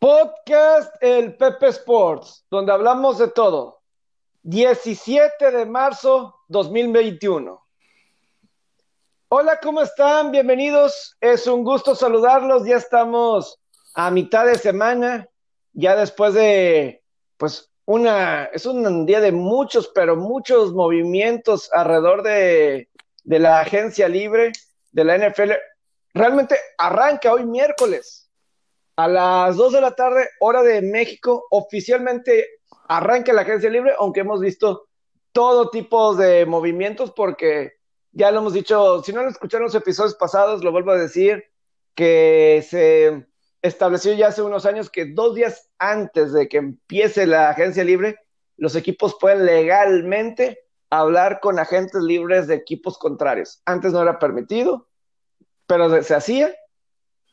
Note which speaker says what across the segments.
Speaker 1: Podcast El Pepe Sports, donde hablamos de todo. 17 de marzo 2021. Hola, ¿cómo están? Bienvenidos. Es un gusto saludarlos. Ya estamos a mitad de semana, ya después de, pues, una, es un día de muchos, pero muchos movimientos alrededor de, de la agencia libre de la NFL. Realmente arranca hoy miércoles a las 2 de la tarde, hora de México, oficialmente arranca la agencia libre, aunque hemos visto todo tipo de movimientos, porque ya lo hemos dicho, si no lo escucharon los episodios pasados, lo vuelvo a decir, que se estableció ya hace unos años que dos días antes de que empiece la agencia libre, los equipos pueden legalmente hablar con agentes libres de equipos contrarios. Antes no era permitido, pero se hacía.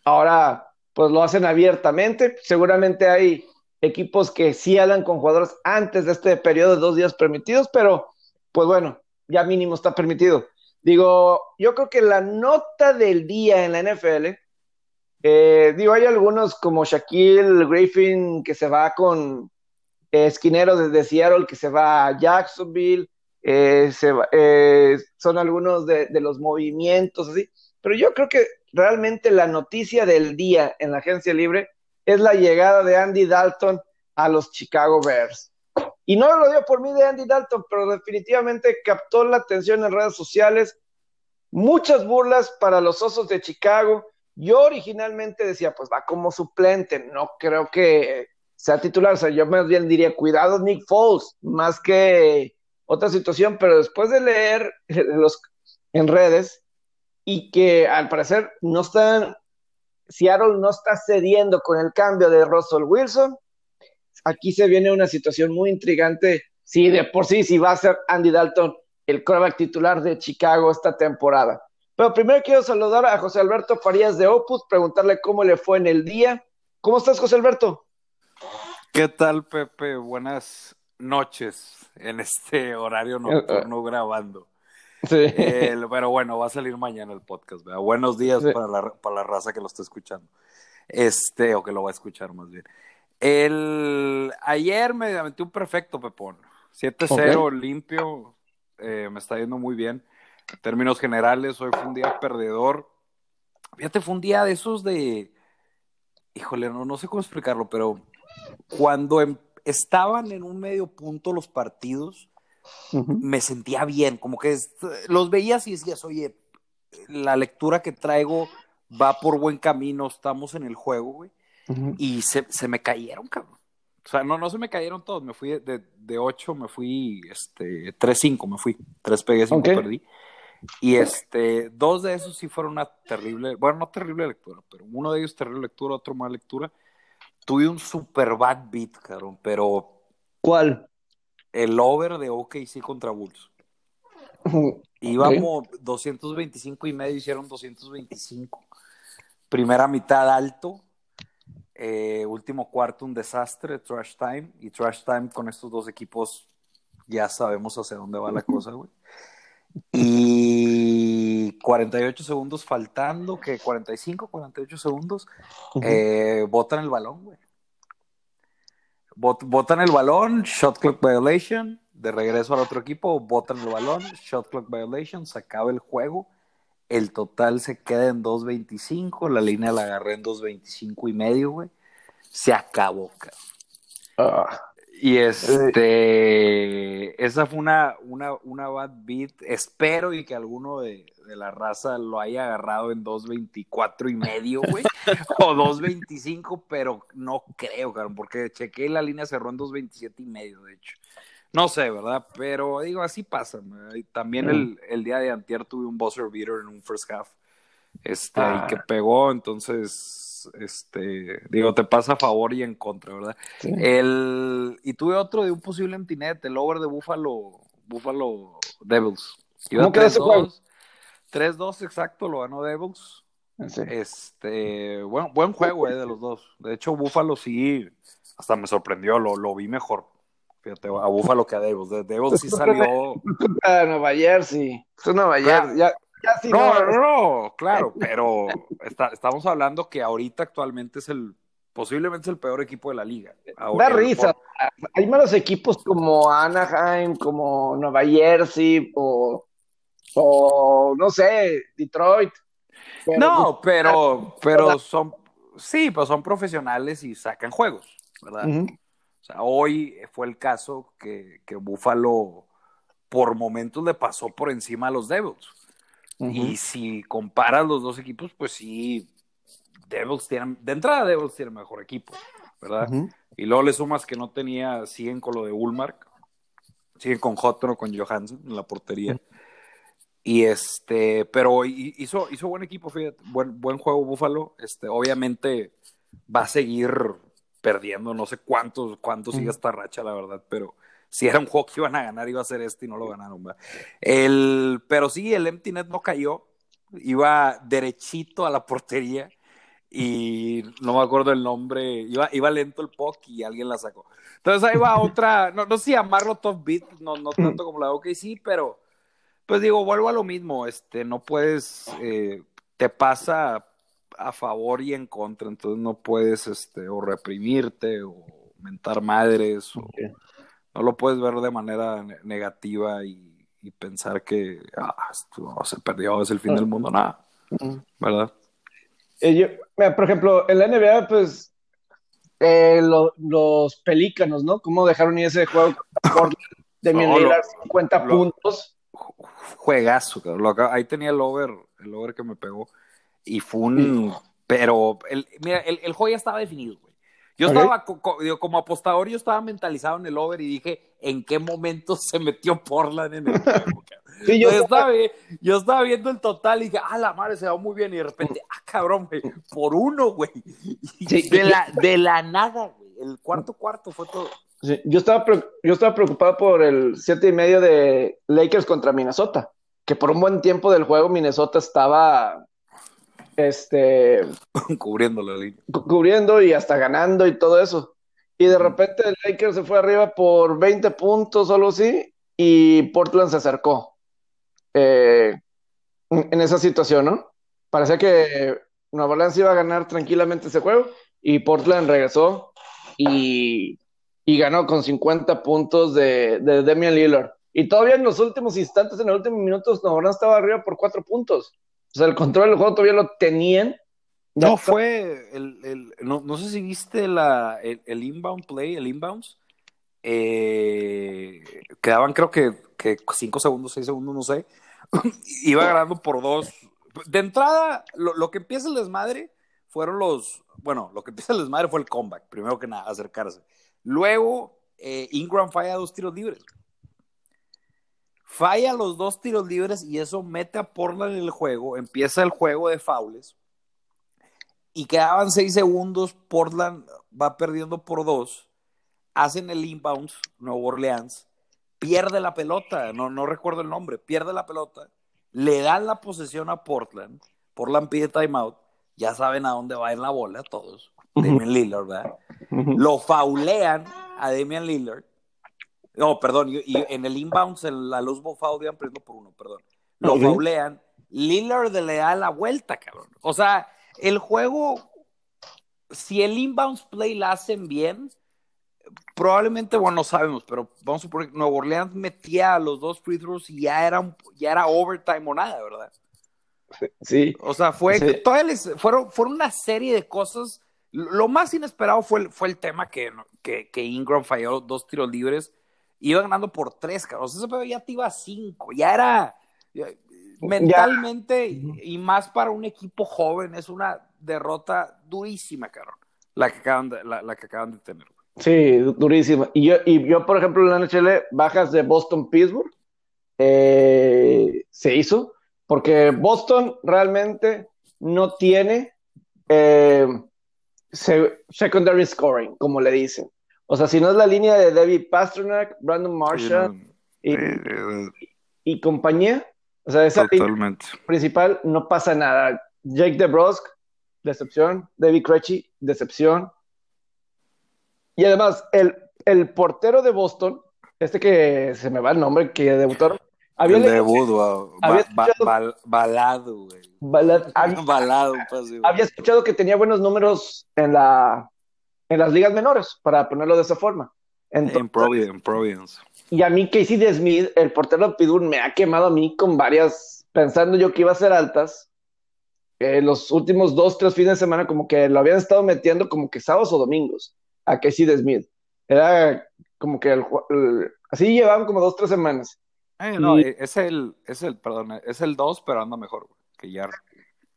Speaker 1: Ahora pues lo hacen abiertamente. Seguramente hay equipos que sí hablan con jugadores antes de este periodo de dos días permitidos, pero pues bueno, ya mínimo está permitido. Digo, yo creo que la nota del día en la NFL, eh, digo, hay algunos como Shaquille Griffin que se va con eh, esquinero desde Seattle, que se va a Jacksonville, eh, son algunos de, de los movimientos así, pero yo creo que realmente la noticia del día en la agencia libre es la llegada de Andy Dalton a los Chicago Bears. Y no lo dio por mí de Andy Dalton, pero definitivamente captó la atención en redes sociales. Muchas burlas para los Osos de Chicago. Yo originalmente decía, pues va como suplente, no creo que sea titular. O sea, yo más bien diría, cuidado Nick Foles, más que otra situación, pero después de leer los, en redes, y que al parecer no están, Seattle no está cediendo con el cambio de Russell Wilson. Aquí se viene una situación muy intrigante. Si de por sí, si va a ser Andy Dalton el quarterback titular de Chicago esta temporada. Pero primero quiero saludar a José Alberto Farías de Opus, preguntarle cómo le fue en el día. ¿Cómo estás, José Alberto?
Speaker 2: ¿Qué tal, Pepe? Buenas noches en este horario nocturno grabando. Sí. pero bueno, va a salir mañana el podcast. Buenos días para, la, para la raza que lo está escuchando. Este, o que lo va a escuchar más bien. El, ayer me metí un perfecto, Pepón. 7-0, limpio. Eh, me está yendo muy bien. En términos generales, hoy fue un día perdedor. Fíjate, fue un día de esos de. Híjole, no, no sé cómo explicarlo, pero cuando em, estaban en un medio punto los partidos, me sentía bien, como que los veías y decías, oye, la lectura que traigo va por buen camino, estamos en el juego, güey. Y se, se, me cayeron, cabrón. O sea, no, no se me cayeron todos, me fui de, de 8, me fui, este, 3-5, me fui, 3 pegué, 5 perdí. Y este, dos de esos sí fueron una terrible, bueno, no terrible lectura, pero uno de ellos terrible lectura, otro mala lectura. Tuve un super bad beat, cabrón, pero...
Speaker 1: ¿Cuál?
Speaker 2: El over de OKC contra Bulls. Íbamos 225 y medio, hicieron 225. Primera mitad alto, eh, último cuarto un desastre, trash time, y trash time con estos dos equipos ya sabemos hacia dónde va la cosa, güey. Y 48 segundos faltando, que 45, 48 segundos, eh, botan el balón, güey botan el balón, shot clock violation, de regreso al otro equipo, botan el balón, shot clock violation, se acaba el juego, el total se queda en 2.25, la línea la agarré en 2.25 y medio, güey. Se acabó, cabrón. Ah. Y este, esa fue una, una, una bad beat. Espero y que alguno de, la raza lo haya agarrado en 2.24 y medio, güey. o 2.25, pero no creo, cabrón, porque chequé la línea cerró en 2.27 y medio, de hecho. No sé, ¿verdad? Pero digo, así pasa. También el, mm. el, día de antier tuve un buzzer beater en un first half. Este, y ah. que pegó, entonces este, digo, te pasa a favor y en contra, ¿verdad? El, y tuve otro de un posible emptinet, el over de Buffalo, Buffalo Devils.
Speaker 1: ¿Cómo quedó ese juego?
Speaker 2: 3-2 exacto, lo ganó Devils. Este, bueno, buen juego eh, de los dos. De hecho, Buffalo sí, hasta me sorprendió, lo, lo vi mejor. Fíjate, a Buffalo que a Devils. De Devils sí salió.
Speaker 1: A Nueva Jersey. Es Nueva Jersey. Ya,
Speaker 2: no, no, no, claro, pero está, estamos hablando que ahorita actualmente es el posiblemente es el peor equipo de la liga.
Speaker 1: da risa. Hay malos equipos como Anaheim, como Nueva Jersey, o, o no sé, Detroit.
Speaker 2: no, pero, pero son, sí, pues son profesionales y sacan juegos, ¿verdad? O sea, hoy fue el caso que, que Buffalo por momentos le pasó por encima a los Devils. Y si comparas los dos equipos, pues sí, Devils tienen, de entrada Devils tiene mejor equipo, ¿verdad? Y luego le sumas que no tenía, siguen con lo de Ulmark, siguen con Hotro, con Johansson en la portería. Y este, pero hizo, hizo buen equipo, fíjate, buen, buen juego Búfalo. Este, obviamente va a seguir perdiendo, no sé cuántos, cuántos sigue esta racha, la verdad, pero si era un juego que iban a ganar, iba a ser este y no lo ganaron. El, pero sí, el empty net no cayó, iba derechito a la portería y no me acuerdo el nombre, iba, iba lento el puck y alguien la sacó. Entonces ahí va otra, no, no sé si llamarlo top beat, no, no tanto como la OK, sí, pero pues digo, vuelvo a lo mismo, este, no puedes, eh, te pasa a favor y en contra, entonces no puedes, este, o reprimirte o mentar madres, o no lo puedes ver de manera negativa y, pensar que ah, se perdió, es el fin del mundo, nada, ¿verdad?
Speaker 1: Eh, por ejemplo, en la NBA, pues eh, los pelícanos, ¿no? ¿Cómo dejaron ir ese juego de no, 50 puntos?
Speaker 2: Juegazo, ahí tenía el over, el over que me pegó. Y fue un. Pero, el, mira, el, el juego ya estaba definido, Yo estaba, como apostador, yo estaba mentalizado en el over y dije, ¿en qué momento se metió Portland en el juego? yo, estaba, yo estaba viendo el total y dije, ah, la madre se va muy bien. Y de repente, ah, cabrón, güey, por uno, güey. de, la, de la nada, güey. El cuarto cuarto fue todo.
Speaker 1: yo, estaba, yo estaba preocupado por el siete y medio de Lakers contra Minnesota, que por un buen tiempo del juego Minnesota estaba este
Speaker 2: cubriendo la línea.
Speaker 1: Cubriendo y hasta ganando y todo eso. Y de repente el Lakers se fue arriba por 20 puntos o algo así y Portland se acercó. Eh, en esa situación, ¿no? Parecía que Nueva Orleans iba a ganar tranquilamente ese juego y Portland regresó y, ganó con 50 puntos de, de, Damian Lillard. Y todavía en los últimos instantes, en los últimos minutos, Nueva Orleans estaba arriba por 4 puntos. O sea, el control del juego todavía lo tenían.
Speaker 2: No fue el, no, sé si viste la, el, inbound play, el inbounds. Eh, quedaban creo que, que cinco segundos, seis segundos, no sé. Iba ganando por dos. De entrada, lo, que empieza el desmadre fueron los, bueno, lo que empieza el desmadre fue el comeback, primero que nada, acercarse. Luego, eh, Ingram falla dos tiros libres falla los dos tiros libres y eso mete a Portland en el juego, empieza el juego de faules y quedaban seis segundos, Portland va perdiendo por dos, hacen el inbound, Nuevo Orleans, pierde la pelota, no, no recuerdo el nombre, pierde la pelota, le dan la posesión a Portland, Portland pide timeout, ya saben a dónde va ir la bola todos, Damian Lillard, ¿verdad? Lo faulean a Damian Lillard no, perdón, y, en el inbounds, en la luz iban perdiendo por uno, perdón. Lo faulean. Lillard le da la vuelta, cabrón. O sea, el juego, si el inbounds play la hacen bien, probablemente, bueno, no sabemos, pero vamos a suponer que Nuevo Orleans metía a los dos free throws y ya era, ya era overtime o nada, ¿verdad?
Speaker 1: Sí.
Speaker 2: O sea, fue, fueron, fueron una serie de cosas. Lo más inesperado fue, fue el tema que, que, que Ingram falló dos tiros libres iba ganando por tres, cabrón. ese pedo ya te iba a cinco, ya era mentalmente y más para un equipo joven, es una derrota durísima, cabrón, la que acaban de, la, que acaban de tener.
Speaker 1: Sí, durísima. Y yo, y yo, por ejemplo, en la NHL, bajas de Boston-Pittsburgh, eh, se hizo, porque Boston realmente no tiene eh, secondary scoring, como le dicen. O sea, si no es la línea de David Pasternak, Brandon Marshall y, compañía, o sea, esa línea principal no pasa nada. Jake DeBrusque, decepción. David Krejci, decepción. Y además, el, el portero de Boston, este que se me va el nombre, que debutó.
Speaker 2: Había el de balado, güey.
Speaker 1: balado,
Speaker 2: balado
Speaker 1: Había escuchado que tenía buenos números en la en las ligas menores, para ponerlo de esa forma.
Speaker 2: en Providence.
Speaker 1: Y a mí Casey de Smith, el portero de Pittsburgh, me ha quemado a mí con varias, pensando yo que iba a ser altas. Eh, los últimos dos, tres fines de semana, como que lo habían estado metiendo como que sábados o domingos a Casey de Smith. Era como que el, así llevaban como dos, tres semanas.
Speaker 2: Eh, no, eh, es el, es el, perdón, es el dos, pero anda mejor que Jarry.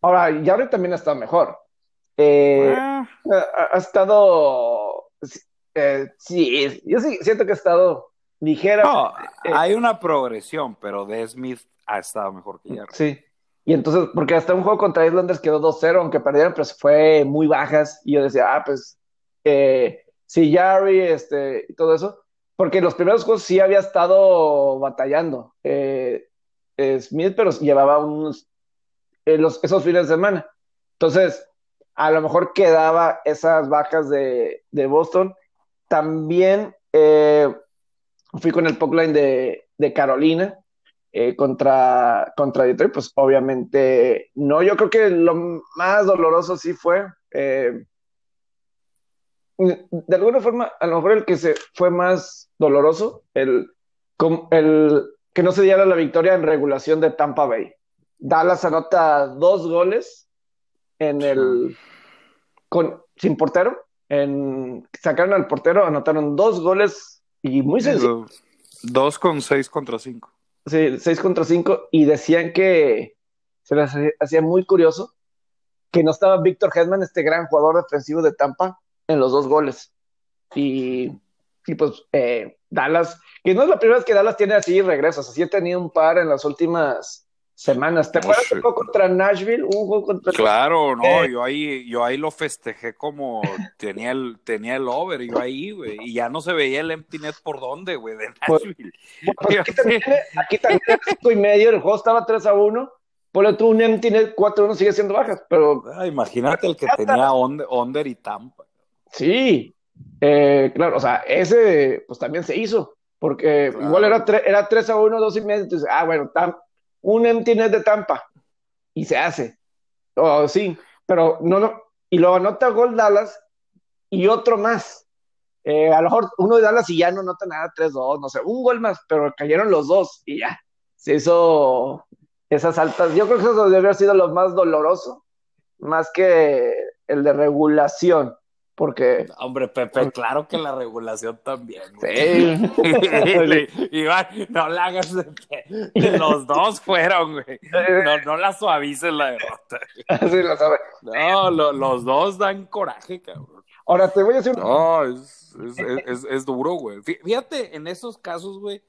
Speaker 1: Ahora, Jarry también ha estado mejor. Ah. ha, estado, sí, yo sí siento que ha estado ligera.
Speaker 2: No, hay una progresión, pero de Smith ha estado mejor que Jarry.
Speaker 1: Sí. Y entonces, porque hasta un juego contra Islanders quedó 2-0, aunque perdieron, pero fue muy bajas. Y yo decía, ah, pues, eh, sí, Jarry, este, y todo eso. Porque en los primeros juegos sí había estado batallando eh, eh, Smith, pero llevaba unos, los, esos fines de semana. Entonces, a lo mejor quedaba esas bajas de, de Boston. También fui con el line de, de Carolina eh, contra, contra Detroit, pues obviamente no. Yo creo que lo más doloroso sí fue, eh, de alguna forma, a lo mejor el que se fue más doloroso, el, el que no se diera la victoria en regulación de Tampa Bay. Dallas anota dos goles en el con sin portero, en sacaron al portero, anotaron dos goles y muy sencillo.
Speaker 2: Dos con seis contra cinco.
Speaker 1: Sí, 6 contra 5 y decían que se les hacía muy curioso que no estaba Víctor Hedman, este gran jugador defensivo de Tampa, en los dos goles. Y, y pues eh, Dallas, que no es la primera vez que Dallas tiene así regresos, así ha tenido un par en las últimas semanas. ¿Te acuerdas un juego contra Nashville? Un juego contra
Speaker 2: Claro, no, yo ahí, yo ahí lo festejé como tenía el, tenía el over, yo ahí, güey, y ya no se veía el empty net por dónde, güey, de pues, Nashville.
Speaker 1: Pues, aquí, también, aquí también cinco y medio, el juego estaba 3 a 1. Ponle tú un empty net 4 a 1 sigue siendo bajas, pero.
Speaker 2: Ah, imagínate el que tenía under, y Tampa.
Speaker 1: Sí, eh, claro, o sea, ese pues también se hizo, porque igual era, era 3 a 1, 2 y medio, entonces, ah, bueno, Tampa un empty net de Tampa y se hace. Oh, sí, pero no, no. Y luego anota gol Dallas y otro más. Eh, a lo mejor uno de Dallas y ya no nota nada, 3-2, no sé, un gol más, pero cayeron los dos y ya. Se hizo esas altas. Yo creo que eso debe haber sido lo más doloroso, más que el de regulación. Porque.
Speaker 2: Hombre, Pepe, claro que la regulación también.
Speaker 1: Sí.
Speaker 2: Iván, no la hagas de Los dos fueron, güey. No, no la suavices la derrota.
Speaker 1: Sí, lo sabe.
Speaker 2: No, los dos dan coraje, cabrón.
Speaker 1: Ahora te voy a decir.
Speaker 2: No, es, es, es, duro, güey. Fíjate, en esos casos, güey,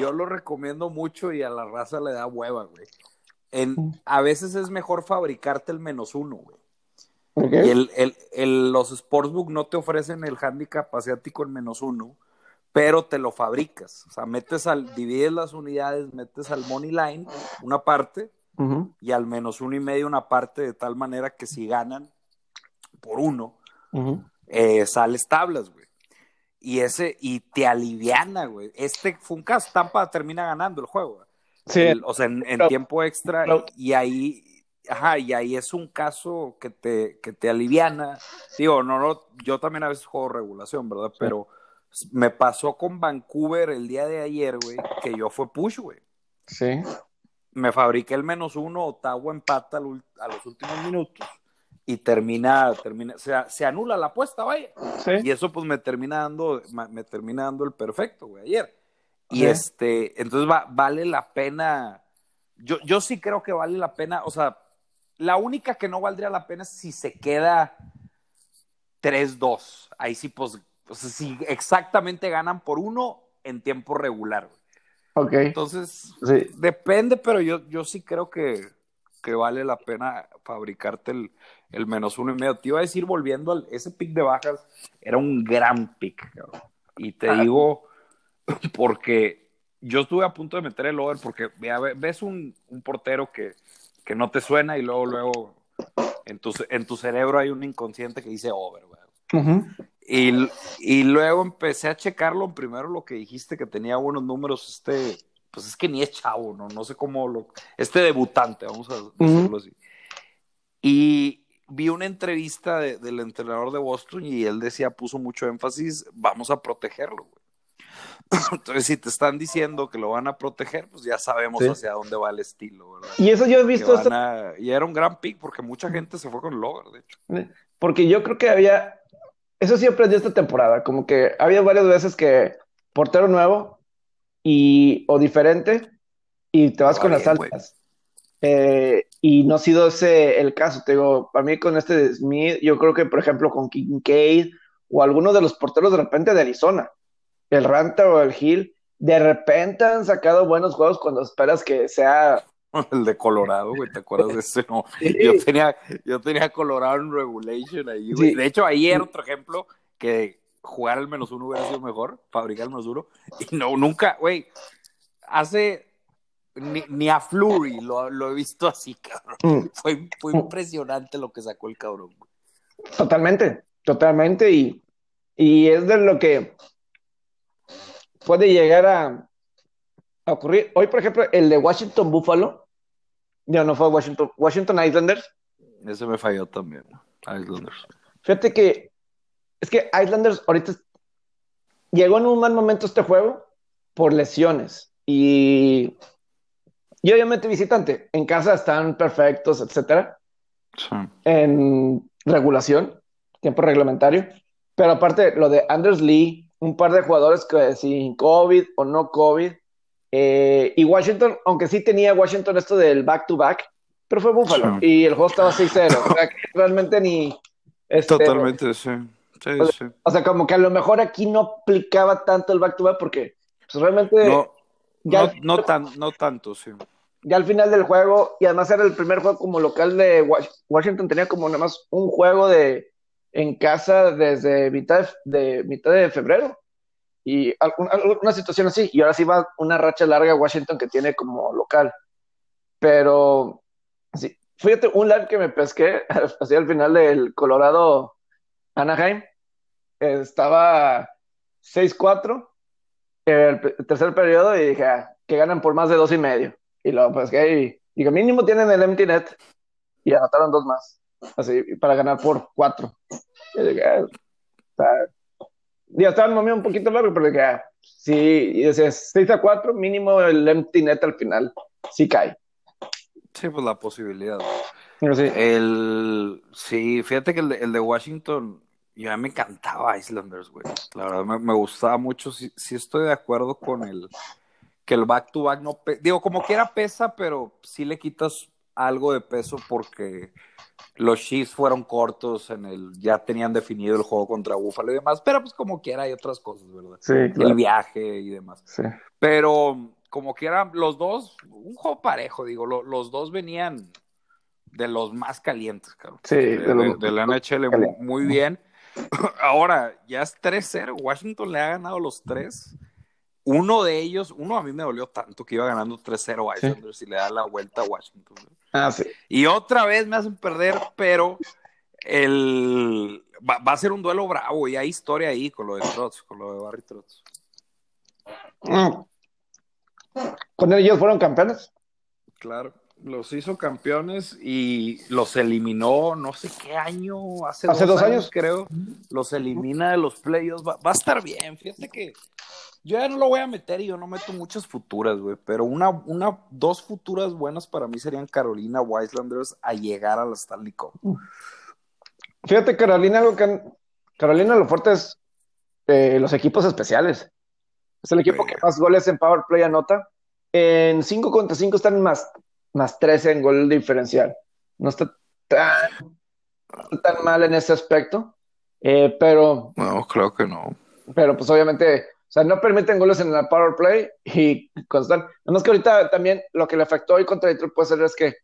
Speaker 2: yo lo recomiendo mucho y a la raza le da hueva, güey. En, a veces es mejor fabricarte el menos uno, güey. Y el, el, el, los Sportsbook no te ofrecen el handicap asiático en menos uno, pero te lo fabricas. O sea, metes al, divides las unidades, metes al money line una parte y al menos uno y medio una parte, de tal manera que si ganan por uno, eh, sales tablas, güey. Y ese, y te aliviana, güey. Este fue un caso, Tampa termina ganando el juego.
Speaker 1: Sí.
Speaker 2: o sea, en, tiempo extra, y ahí Ajá, y ahí es un caso que te, que te aliviana. Digo, no, no, yo también a veces juego regulación, ¿verdad? Pero me pasó con Vancouver el día de ayer, güey, que yo fue push, güey.
Speaker 1: Sí.
Speaker 2: Me fabriqué el menos uno, Ottawa empata a los últimos minutos y termina, termina, se, se anula la apuesta, vaya.
Speaker 1: Sí.
Speaker 2: Y eso pues me termina dando, me termina dando el perfecto, güey, ayer. Y este, entonces va, vale la pena, yo, yo sí creo que vale la pena, o sea, la única que no valdría la pena es si se queda 3-2. Ahí sí, pues, si exactamente ganan por uno en tiempo regular.
Speaker 1: Ok.
Speaker 2: Entonces, depende, pero yo, yo sí creo que, que vale la pena fabricarte el, el, menos uno y medio. Te iba a decir, volviendo al ese pick de bajas, era un gran pick, Y te ah. digo, porque yo estuve a punto de meter el over, porque ves un, un portero que que no te suena y luego, luego en tu, en tu cerebro hay un inconsciente que dice over, güey. y, y, luego empecé a checarlo, primero lo que dijiste que tenía buenos números, este, pues es que ni es chavo, ¿no? No sé cómo lo, este debutante, vamos a decirlo así. Y, vi una entrevista del entrenador de Boston y él decía, puso mucho énfasis, vamos a protegerlo, güey. Entonces, si te están diciendo que lo van a proteger, pues ya sabemos hacia dónde va el estilo, ¿verdad?
Speaker 1: Y eso yo he visto.
Speaker 2: Y era un gran pick porque mucha gente se fue con Logan, de hecho.
Speaker 1: Porque yo creo que había. Eso sí aprendió esta temporada. Como que había varias veces que portero nuevo y o diferente y te vas con las altas. Eh, y no ha sido ese el caso. Te digo, para mí con este Smith, yo creo que, por ejemplo, con Kincaid o alguno de los porteros de repente de Arizona el Ranta o el Hill, de repente han sacado buenos juegos cuando esperas que sea.
Speaker 2: El de Colorado, güey, ¿te acuerdas de ese? No, yo, tenía, yo tenía Colorado en Regulation ahí, güey. De hecho, ahí era otro ejemplo que jugar al menos uno hubiera sido mejor, fabricar el menos uno. Y no, nunca, güey, hace. Ni, a Flurry lo, he visto así, cabrón. Mm. Fue, fue impresionante lo que sacó el cabrón.
Speaker 1: Totalmente, totalmente. Y, y es de lo que puede llegar a, ocurrir. Hoy, por ejemplo, el de Washington Buffalo, ya no fue Washington, Washington Islanders.
Speaker 2: Ese me falló también, Islanders.
Speaker 1: Fíjate que es que Islanders ahorita llegó en un mal momento este juego por lesiones y, y obviamente visitante. En casa están perfectos, etcétera. En regulación, tiempo reglamentario. Pero aparte, lo de Anders Lee, un par de jugadores que sin COVID o no COVID. Eh, y Washington, aunque sí tenía Washington esto del back-to-back, pero fue Buffalo. Y el juego estaba 6-0. o sea, que realmente ni.
Speaker 2: Este, Totalmente, sí. Sí,
Speaker 1: o, sea, o sea, como que a lo mejor aquí no aplicaba tanto el back-to-back porque pues, realmente.
Speaker 2: No, ya no, tan, no tanto, sí.
Speaker 1: Ya al final del juego, y además era el primer juego como local de Washington, tenía como nada más un juego de en casa desde mitad de, mitad de febrero. Y alguna situación así. Y ahora sí va una racha larga Washington que tiene como local. Pero, sí, fíjate, un live que me pesqué hacia el final del Colorado Anaheim. Estaba 6-4 el tercer periodo y dije, ah, que ganan por más de dos y medio. Y luego pesqué y dije, mínimo tienen el empty net. Y anotaron dos más así, para ganar por cuatro. Y dije, ah, ya estaba el momento un poquito largo, pero dije, ah, sí, y decía, 6 a 4, mínimo el empty net al final, sí cae.
Speaker 2: Sí, pues la posibilidad. Sí. El, sí, fíjate que el de, el de Washington, ya me encantaba Islanders, güey. La verdad me, me gustaba mucho. Sí, sí, estoy de acuerdo con el que el back to back no, digo, como quiera pesa, pero sí le quitas algo de peso porque los Chiefs fueron cortos en el, ya tenían definido el juego contra Buffalo y demás, pero pues como quiera hay otras cosas, ¿verdad?
Speaker 1: Sí,
Speaker 2: El viaje y demás. Sí. Pero como quiera, los dos, un juego parejo, digo, los dos venían de los más calientes, claro.
Speaker 1: Sí,
Speaker 2: de, la NHL muy, bien. Ahora, ya es 3-0, Washington le ha ganado los tres. Uno de ellos, uno a mí me dolió tanto que iba ganando 3-0 Islanders y le da la vuelta a Washington.
Speaker 1: Ah, sí.
Speaker 2: Y otra vez me hacen perder, pero el va, a ser un duelo bravo y hay historia ahí con lo de Trotz, con lo de Barry Trotz.
Speaker 1: Mm. ¿Con ellos fueron campeones?
Speaker 2: Claro, los hizo campeones y los eliminó, no sé qué año, hace, dos, años, creo, los elimina de los playoffs, va, va, a estar bien, fíjate que yo ya no lo voy a meter y yo no meto muchas futuras, güey. Pero una, una, dos futuras buenas para mí serían Carolina Wiselanders a llegar a la Stanley Cup.
Speaker 1: Fíjate, Carolina, algo que Carolina lo fuerte es eh, los equipos especiales. Es el equipo que más goles en Power Play anota. En 5 contra 5 están más, más 13 en gol diferencial. No está tan, tan mal en ese aspecto. Eh, pero.
Speaker 2: No, creo que no.
Speaker 1: Pero pues obviamente sea, no permiten goles en la power play y constan. Nada más que ahorita también lo que le afectó hoy contra Detroit puede ser es que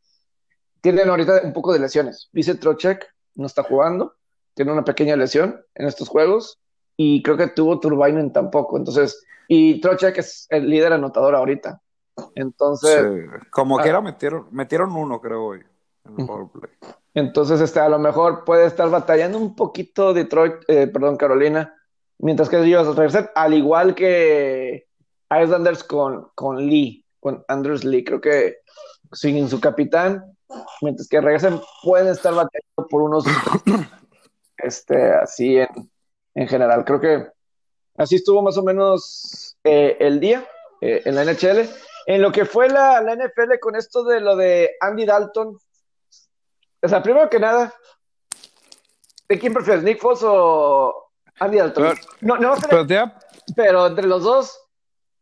Speaker 1: tienen ahorita un poco de lesiones. Dice Trochek no está jugando, tiene una pequeña lesión en estos juegos y creo que tuvo Turbinen tampoco. Entonces, y Trochek es el líder anotador ahorita. Entonces,
Speaker 2: como que ah. quiera metieron, metieron uno, creo hoy, en el power play.
Speaker 1: Entonces, este, a lo mejor puede estar batallando un poquito Detroit, eh, perdón, Carolina, mientras que ellos regresan, al igual que Islanders con, con Lee, con Andrews Lee. Creo que sin su capitán, mientras que regresen pueden estar batallando por unos, este, así en, en general. Creo que así estuvo más o menos eh, el día eh, en la NHL. En lo que fue la, la, NFL con esto de lo de Andy Dalton. O sea, primero que nada, ¿de quién prefieres, Nick Foss o Andy Dalton? no, no, pero, pero entre los dos.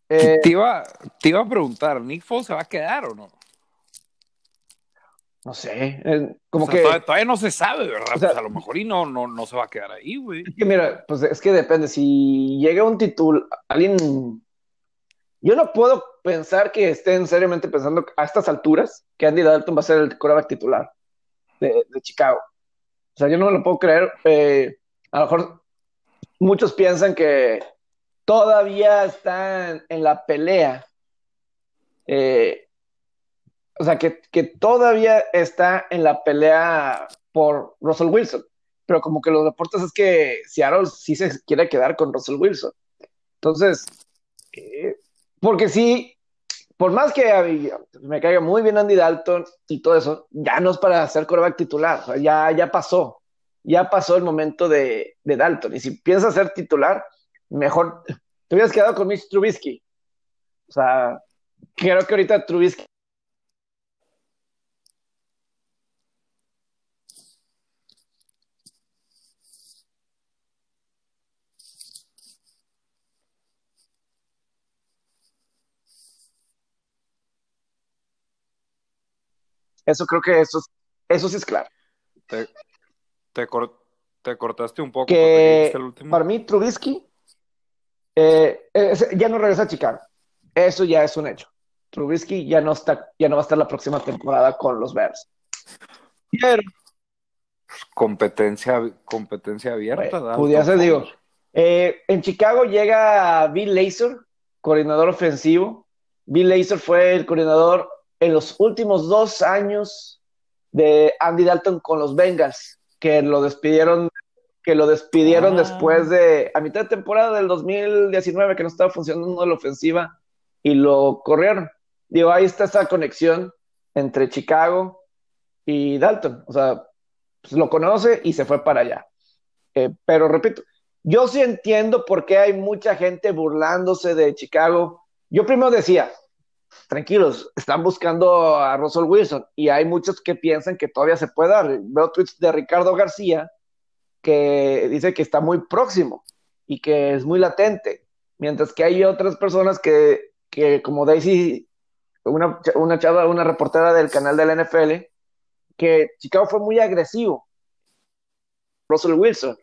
Speaker 2: Eh, te, iba, te iba a preguntar, ¿Nick Foss se va a quedar o no?
Speaker 1: No sé, como que...
Speaker 2: Todavía, no se sabe, ¿verdad? pues a lo mejor y no, no, no se va a quedar ahí, güey.
Speaker 1: Es que mira, pues es que depende, si llega un título, alguien... Yo no puedo pensar que estén seriamente pensando a estas alturas que Andy Dalton va a ser el quarterback titular de, Chicago. O sea, yo no me lo puedo creer. Eh, a lo mejor muchos piensan que todavía están en la pelea. Eh, o sea, que, todavía está en la pelea por Russell Wilson, pero como que los reportes es que Seattle sí se quiere quedar con Russell Wilson. Entonces, eh, porque sí, por más que me caiga muy bien Andy Dalton y todo eso, ya no es para ser coreback titular, ya, ya pasó, ya pasó el momento de, de Dalton. Y si piensas ser titular, mejor te hubieras quedado con Mitch Trubisky. O sea, creo que ahorita Trubisky Eso creo que eso, eso sí es claro.
Speaker 2: Te, te, cortaste un poco.
Speaker 1: Que para mí, Trubisky eh, ya no regresa a Chicago. Eso ya es un hecho. Trubisky ya no, está, ya no va a estar la próxima temporada con los Bears.
Speaker 2: Pero, competencia, competencia abierta.
Speaker 1: Pudiera ser, digo. Eh, en Chicago llega Bill Lazor, coordinador ofensivo. Bill Lazor fue el coordinador en los últimos dos años de Andy Dalton con los Bengals, que lo despidieron, que lo despidieron ah. después de, a mitad de temporada del 2019, que no estaba funcionando la ofensiva, y lo corrieron. Digo, ahí está esa conexión entre Chicago y Dalton. O sea, pues lo conoce y se fue para allá. Eh, pero repito, yo sí entiendo por qué hay mucha gente burlándose de Chicago. Yo primero decía, tranquilos, están buscando a Russell Wilson y hay muchos que piensan que todavía se puede dar. Veo tweets de Ricardo García que dice que está muy próximo y que es muy latente, mientras que hay otras personas que, que como Daisy, una, una chava, una reportera del canal de la NFL, que Chicago fue muy agresivo, Russell Wilson,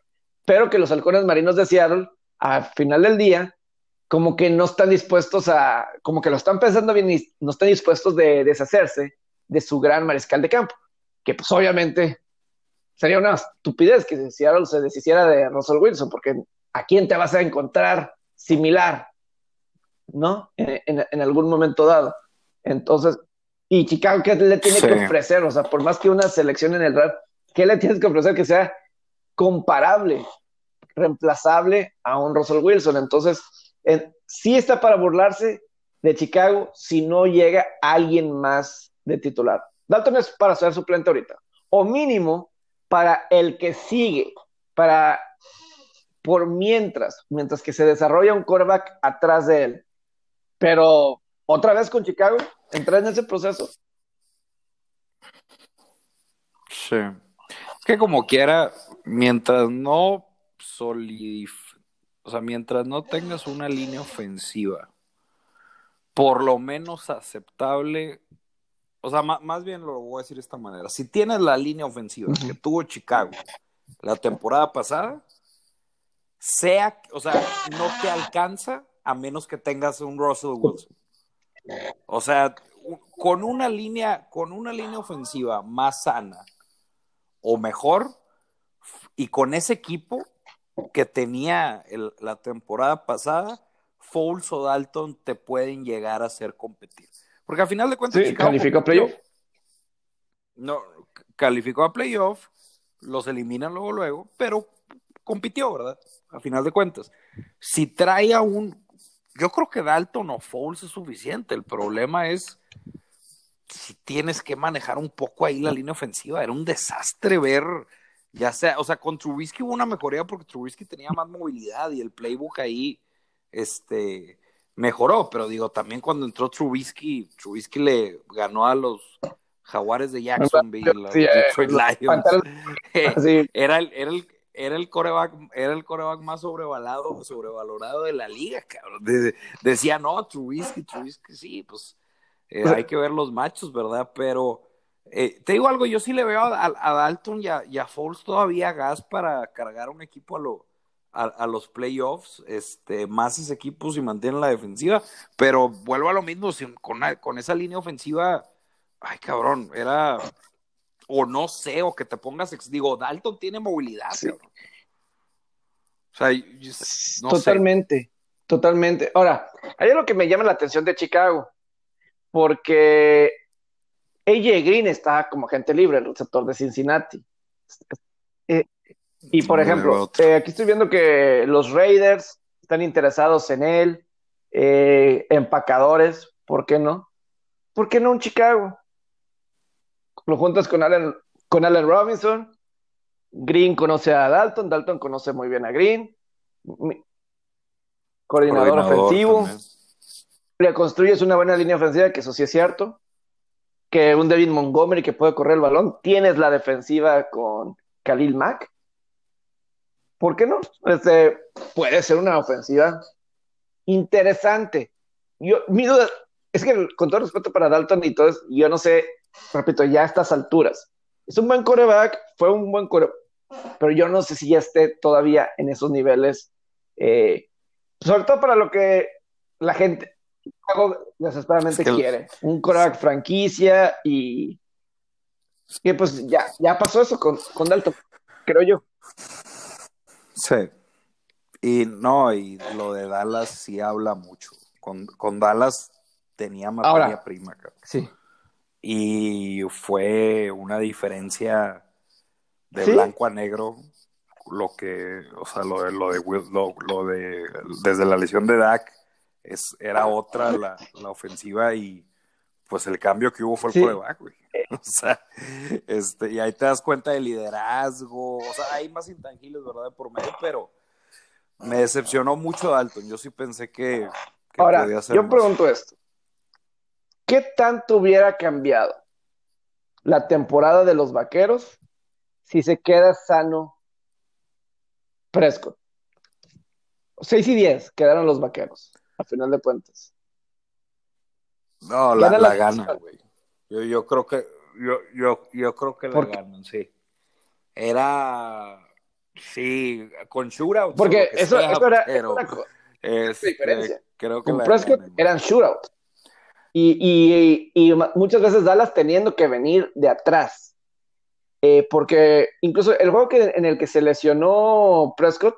Speaker 1: pero que los halcones marinos de Seattle, al final del día, como que no están dispuestos a, como que lo están pensando bien y no están dispuestos de deshacerse de su gran mariscal de campo, que pues obviamente sería una estupidez que Seattle se deshiciera de Russell Wilson, porque ¿a quién te vas a encontrar similar? ¿No? En, algún momento dado. Entonces, y Chicago, ¿qué le tiene que ofrecer? O sea, por más que una selección en el draft, ¿qué le tienes que ofrecer que sea comparable, reemplazable a un Russell Wilson? Entonces, sí está para burlarse de Chicago si no llega alguien más de titular. Dalton es para ser suplente ahorita. O mínimo para el que sigue, para por mientras, mientras que se desarrolla un quarterback atrás de él. Pero otra vez con Chicago, entra en ese proceso.
Speaker 2: Sí. Es que como quiera, mientras no solidifique o sea, mientras no tengas una línea ofensiva, por lo menos aceptable, o sea, más bien lo voy a decir de esta manera, si tienes la línea ofensiva que tuvo Chicago la temporada pasada, sea, o sea, no te alcanza a menos que tengas un Russell Wilson. O sea, con una línea, con una línea ofensiva más sana o mejor, y con ese equipo, que tenía la temporada pasada, Foles o Dalton te pueden llegar a hacer competir. Porque al final de cuentas.
Speaker 1: Sí, calificó a playoff.
Speaker 2: No, calificó a playoff, los eliminan luego, luego, pero compitió, ¿verdad? A final de cuentas. Si trae a un. Yo creo que Dalton o Foles es suficiente. El problema es si tienes que manejar un poco ahí la línea ofensiva. Era un desastre ver, ya sea, o sea, con Trubisky hubo una mejoría porque Trubisky tenía más movilidad y el playbook ahí, este, mejoró, pero digo, también cuando entró Trubisky, Trubisky le ganó a los Jaguares de Jacksonville, los Detroit Lions. Era el, era el, era el coreback, era el coreback más sobrevalado, sobrevalorado de la liga, cabrón. decía, no, Trubisky, Trubisky, sí, pues eh, hay que ver los machos, ¿verdad? Pero eh, te digo algo, yo sí le veo a, Dalton y a, y Foles todavía gas para cargar un equipo a, lo, a, los playoffs, este, más ese equipo si mantienen la defensiva, pero vuelvo a lo mismo, con, con esa línea ofensiva, ay cabrón, era, o no sé, o que te pongas, digo, Dalton tiene movilidad,
Speaker 1: O sea, totalmente, totalmente. Ahora, hay algo que me llama la atención de Chicago porque AJ Green está como agente libre, el receptor de Cincinnati. Eh, y por ejemplo, eh, aquí estoy viendo que los Raiders están interesados en él, eh, empacadores, ¿por qué no? ¿Por qué no un Chicago? Lo juntas con Allen, con Allen Robinson, Green conoce a Dalton, Dalton conoce muy bien a Green, coordinador, ofensivo le construyes una buena línea ofensiva, que eso sí es cierto, que un David Montgomery que puede correr el balón, tienes la defensiva con Khalil Mack. ¿Por qué no? Este, puede ser una ofensiva interesante. Yo, mi duda es que, con todo respeto para Dalton y todo, yo no sé, repito, ya a estas alturas. Es un buen coreback, fue un buen coreback, pero yo no sé si ya esté todavía en esos niveles, eh, sobre todo para lo que la gente, desesperadamente quiere. Un coreback franquicia y. Y pues ya, ya pasó eso con, con Dalton, creo yo.
Speaker 2: Sí. Y no, y lo de Dallas sí habla mucho. Con, con Dallas tenía materia prima,
Speaker 1: Sí.
Speaker 2: Y fue una diferencia de blanco a negro lo que, o sea, lo de, lo de, lo, lo de, desde la lesión de Dak es, era otra la, la ofensiva y pues el cambio que hubo fue el sí. güey. O sea, este, y ahí te das cuenta del liderazgo, o sea, hay más intangibles, ¿verdad? Por medio, pero me decepcionó mucho Dalton. Yo sí pensé que,
Speaker 1: Ahora, podía ser yo pregunto esto. ¿Qué tanto hubiera cambiado la temporada de los vaqueros si se queda sano Prescott? 6 y 10 quedaron los vaqueros a final de cuentas.
Speaker 2: No, la, la, gana, güey. Yo, yo creo que, yo, yo, yo creo que la ganan, sí. Era, sí, con shootout.
Speaker 1: Porque eso, eso, era, pero, este, diferencia. Creo que con Prescott eran shootouts. Y, y, y, muchas veces Dallas teniendo que venir de atrás. Eh, porque incluso el juego que, en el que se lesionó Prescott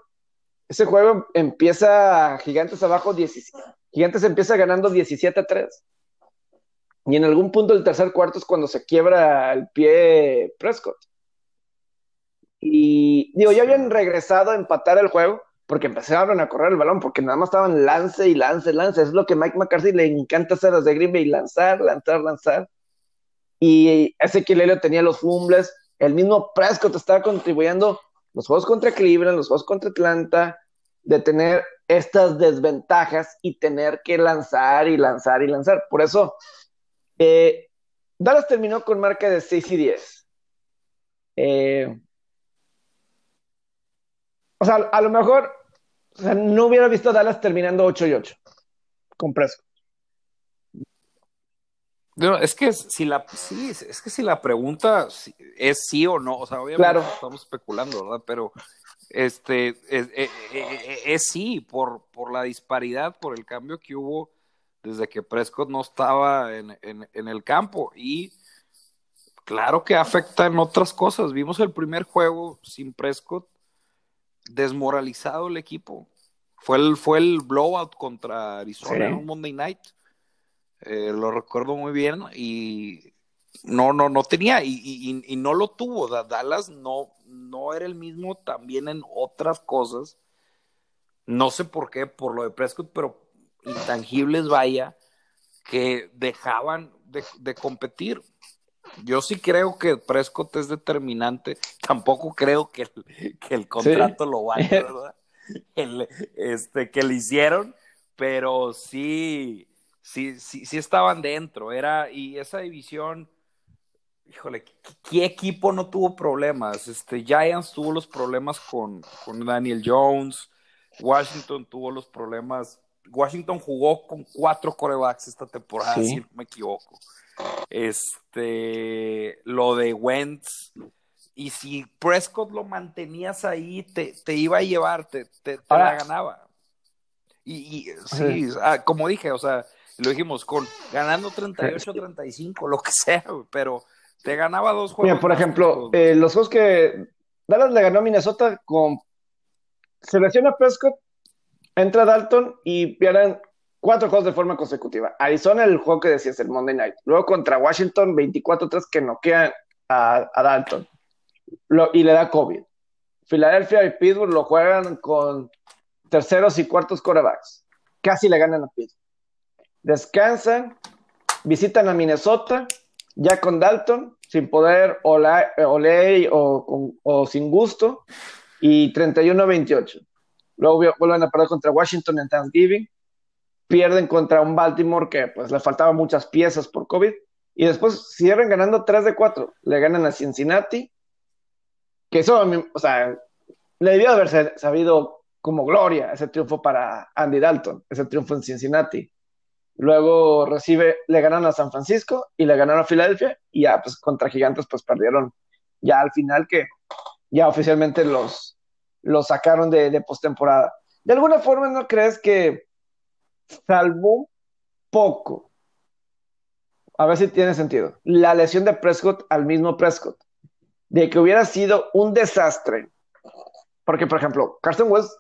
Speaker 1: ese juego empieza Gigantes abajo, 17, Gigantes empieza ganando 17 a 3. Y en algún punto del tercer cuarto es cuando se quiebra el pie Prescott. Y digo, ya habían regresado a empatar el juego porque empezaron a correr el balón, porque nada más estaban lance y lance, lance. Es lo que Mike McCarthy le encanta hacer desde Green Bay, lanzar, lanzar, lanzar. Y ese Elliott tenía los fumbles. El mismo Prescott estaba contribuyendo los juegos contra Cleveland, los juegos contra Atlanta, de tener estas desventajas y tener que lanzar y lanzar y lanzar. Por eso, eh, Dallas terminó con marca de 6 y 10. Eh, o sea, a lo mejor no hubiera visto Dallas terminando 8 y 8 con Presco.
Speaker 2: es que si la sí, es que si la pregunta es sí o no, o sea, obviamente estamos especulando, ¿verdad? Pero este es, sí, por, por la disparidad, por el cambio que hubo desde que Prescott no estaba en, en, el campo. Y claro que afecta en otras cosas. Vimos el primer juego sin Prescott, desmoralizado el equipo. Fue el, fue el blowout contra Arizona en un Monday night. Eh, lo recuerdo muy bien y no, no, no tenía y, y, no lo tuvo. Dallas no, no era el mismo también en otras cosas. No sé por qué, por lo de Prescott, pero intangibles, vaya, que dejaban, de, competir. Yo sí creo que Prescott es determinante. Tampoco creo que el, que el contrato lo vaya, ¿verdad? El, este, que le hicieron, pero sí, sí, sí, sí estaban dentro. Era, y esa división, híjole, ¿qué, equipo no tuvo problemas? Este, Giants tuvo los problemas con, con Daniel Jones, Washington tuvo los problemas Washington jugó con cuatro corebacks esta temporada, si no me equivoco. Este, lo de Wentz, y si Prescott lo mantenías ahí, te, te iba a llevar, te, te, la ganaba. Y, sí, ah, como dije, o sea, lo dijimos, con ganando 38-35, lo que sea, pero te ganaba dos juegos.
Speaker 1: Mira, por ejemplo, eh, los juegos que Dallas le ganó a Minnesota con selecciona Prescott entra Dalton y pierden cuatro juegos de forma consecutiva. Arizona, el juego que decías, el Monday Night. Luego contra Washington, 24-3 que noquean a, a Dalton. y le da COVID. Filadelfia y Pittsburgh lo juegan con terceros y cuartos quarterbacks. Casi le ganan a Pittsburgh. Descansan, visitan a Minnesota, ya con Dalton, sin poder o, ley o, o sin gusto, y 31-28. Luego vuelven a perder contra Washington en Thanksgiving. Pierden contra un Baltimore que pues le faltaban muchas piezas por COVID. Y después cierran ganando 3 de 4. Le ganan a Cincinnati. Que eso, o sea, le debió haber sabido como gloria ese triunfo para Andy Dalton, ese triunfo en Cincinnati. Luego recibe, le ganan a San Francisco y le ganaron a Filadelfia. Y ya, pues contra Gigantes, pues perdieron ya al final que ya oficialmente los, lo sacaron de, de postemporada. De alguna forma, ¿no crees que salvó poco? A ver si tiene sentido. La lesión de Prescott al mismo Prescott. De que hubiera sido un desastre. Porque, por ejemplo, Carson West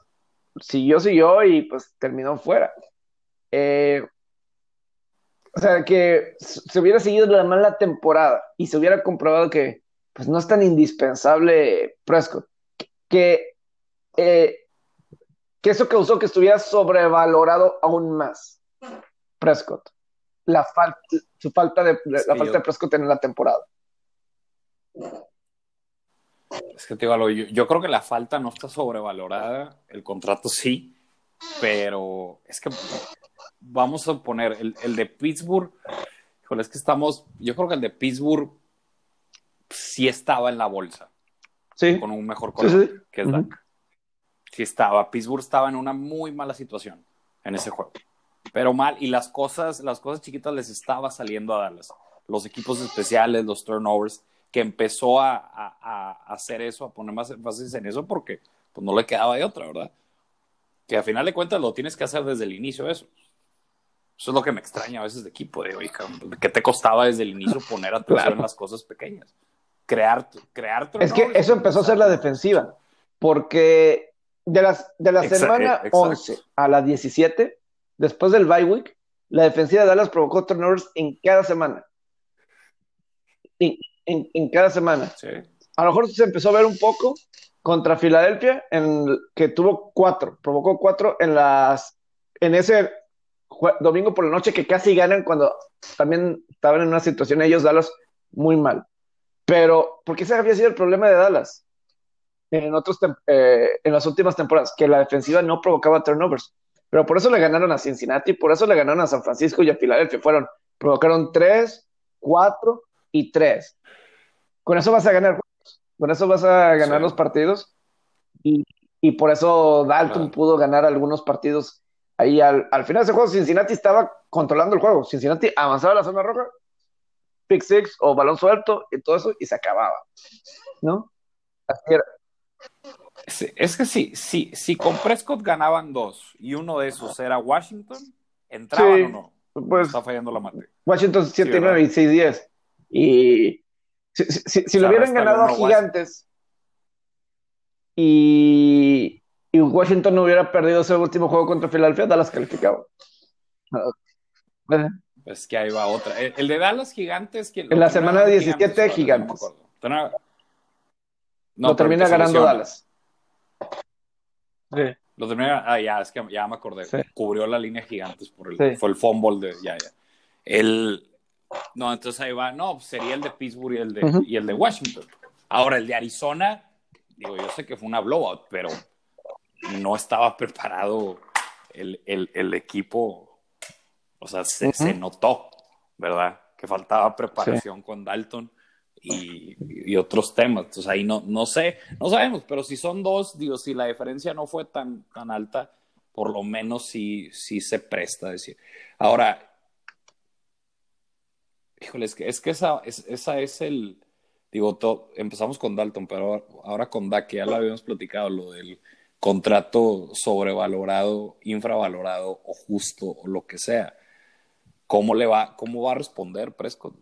Speaker 1: siguió, siguió y pues terminó fuera. Eh, o sea, que se hubiera seguido la mala temporada y se hubiera comprobado que pues no es tan indispensable Prescott. Que eh, que eso causó que estuviera sobrevalorado aún más Prescott. La falta, su falta de, la falta de Prescott en la temporada.
Speaker 2: Es que te digo yo, creo que la falta no está sobrevalorada, el contrato sí, pero es que vamos a poner el, el de Pittsburgh, híjole, es que estamos, yo creo que el de Pittsburgh sí estaba en la bolsa.
Speaker 1: Sí.
Speaker 2: Con un mejor color que es Dak sí estaba, Pittsburgh estaba en una muy mala situación en ese juego. Pero mal, y las cosas, las cosas chiquitas les estaba saliendo a Dallas. Los equipos especiales, los turnovers, que empezó a, hacer eso, a poner más énfasis en eso, porque pues no le quedaba de otra, ¿verdad? Que a final de cuentas lo tienes que hacer desde el inicio eso. Eso es lo que me extraña a veces de equipo, de oye, ¿qué te costaba desde el inicio poner atención en las cosas pequeñas? Crear, crear
Speaker 1: Es que eso empezó a ser la defensiva, porque de, las, de la semana 11 a la 17, después del bye week, la defensiva de Dallas provocó turnovers en cada semana. En, cada semana. A lo mejor se empezó a ver un poco contra Filadelfia, en que tuvo cuatro, provocó cuatro en las en ese domingo por la noche que casi ganan cuando también estaban en una situación ellos Dallas muy mal. Pero, ¿por qué ese había sido el problema de Dallas? en, otros eh, en las últimas temporadas, que la defensiva no provocaba turnovers. Pero por eso le ganaron a Cincinnati, por eso le ganaron a San Francisco y a Filadelfia. Fueron, provocaron tres, cuatro y tres. Con eso vas a ganar con eso vas a ganar los partidos. Y, y, por eso Dalton pudo ganar algunos partidos ahí al, al, final de ese juego. Cincinnati estaba controlando el juego. Cincinnati avanzaba a la zona roja, pick six o balón suelto y todo eso, y se acababa. ¿No? Así era.
Speaker 2: Es que sí, sí, si con Prescott ganaban dos y uno de esos era Washington, ¿entraban o no?
Speaker 1: Pues,
Speaker 2: Está fallando la mate.
Speaker 1: Washington 7 9 y 6 10. Y si, lo hubieran ganado a Gigantes y, y, Washington no hubiera perdido ese último juego contra Filadelfia, Dallas calificaba.
Speaker 2: Pues que ahí va otra. El, de Dallas Gigantes. Que
Speaker 1: en la semana 17, Gigantes. No, lo termina ganando Dallas.
Speaker 2: Sí. Lo termina, ah, ya, es que ya me acordé. Cubrió la línea gigantes por el, fue el fumble de, ya, ya. El, No, entonces ahí va, no, sería el de Pittsburgh y el de, y el de Washington. Ahora, el de Arizona, digo, yo sé que fue una blowout, pero no estaba preparado el, el, equipo, o sea, se, se, notó, ¿verdad? Que faltaba preparación con Dalton y, y, otros temas. Entonces ahí no, no sé, no sabemos, pero si son dos, digo, si la diferencia no fue tan, tan alta, por lo menos sí, sí se presta a decir. Ahora, híjole, es que, es que esa, es, esa es el, digo, empezamos con Dalton, pero ahora con Dak, ya lo habíamos platicado, lo del contrato sobrevalorado, infravalorado o justo o lo que sea. ¿Cómo le va, cómo va a responder Prescott?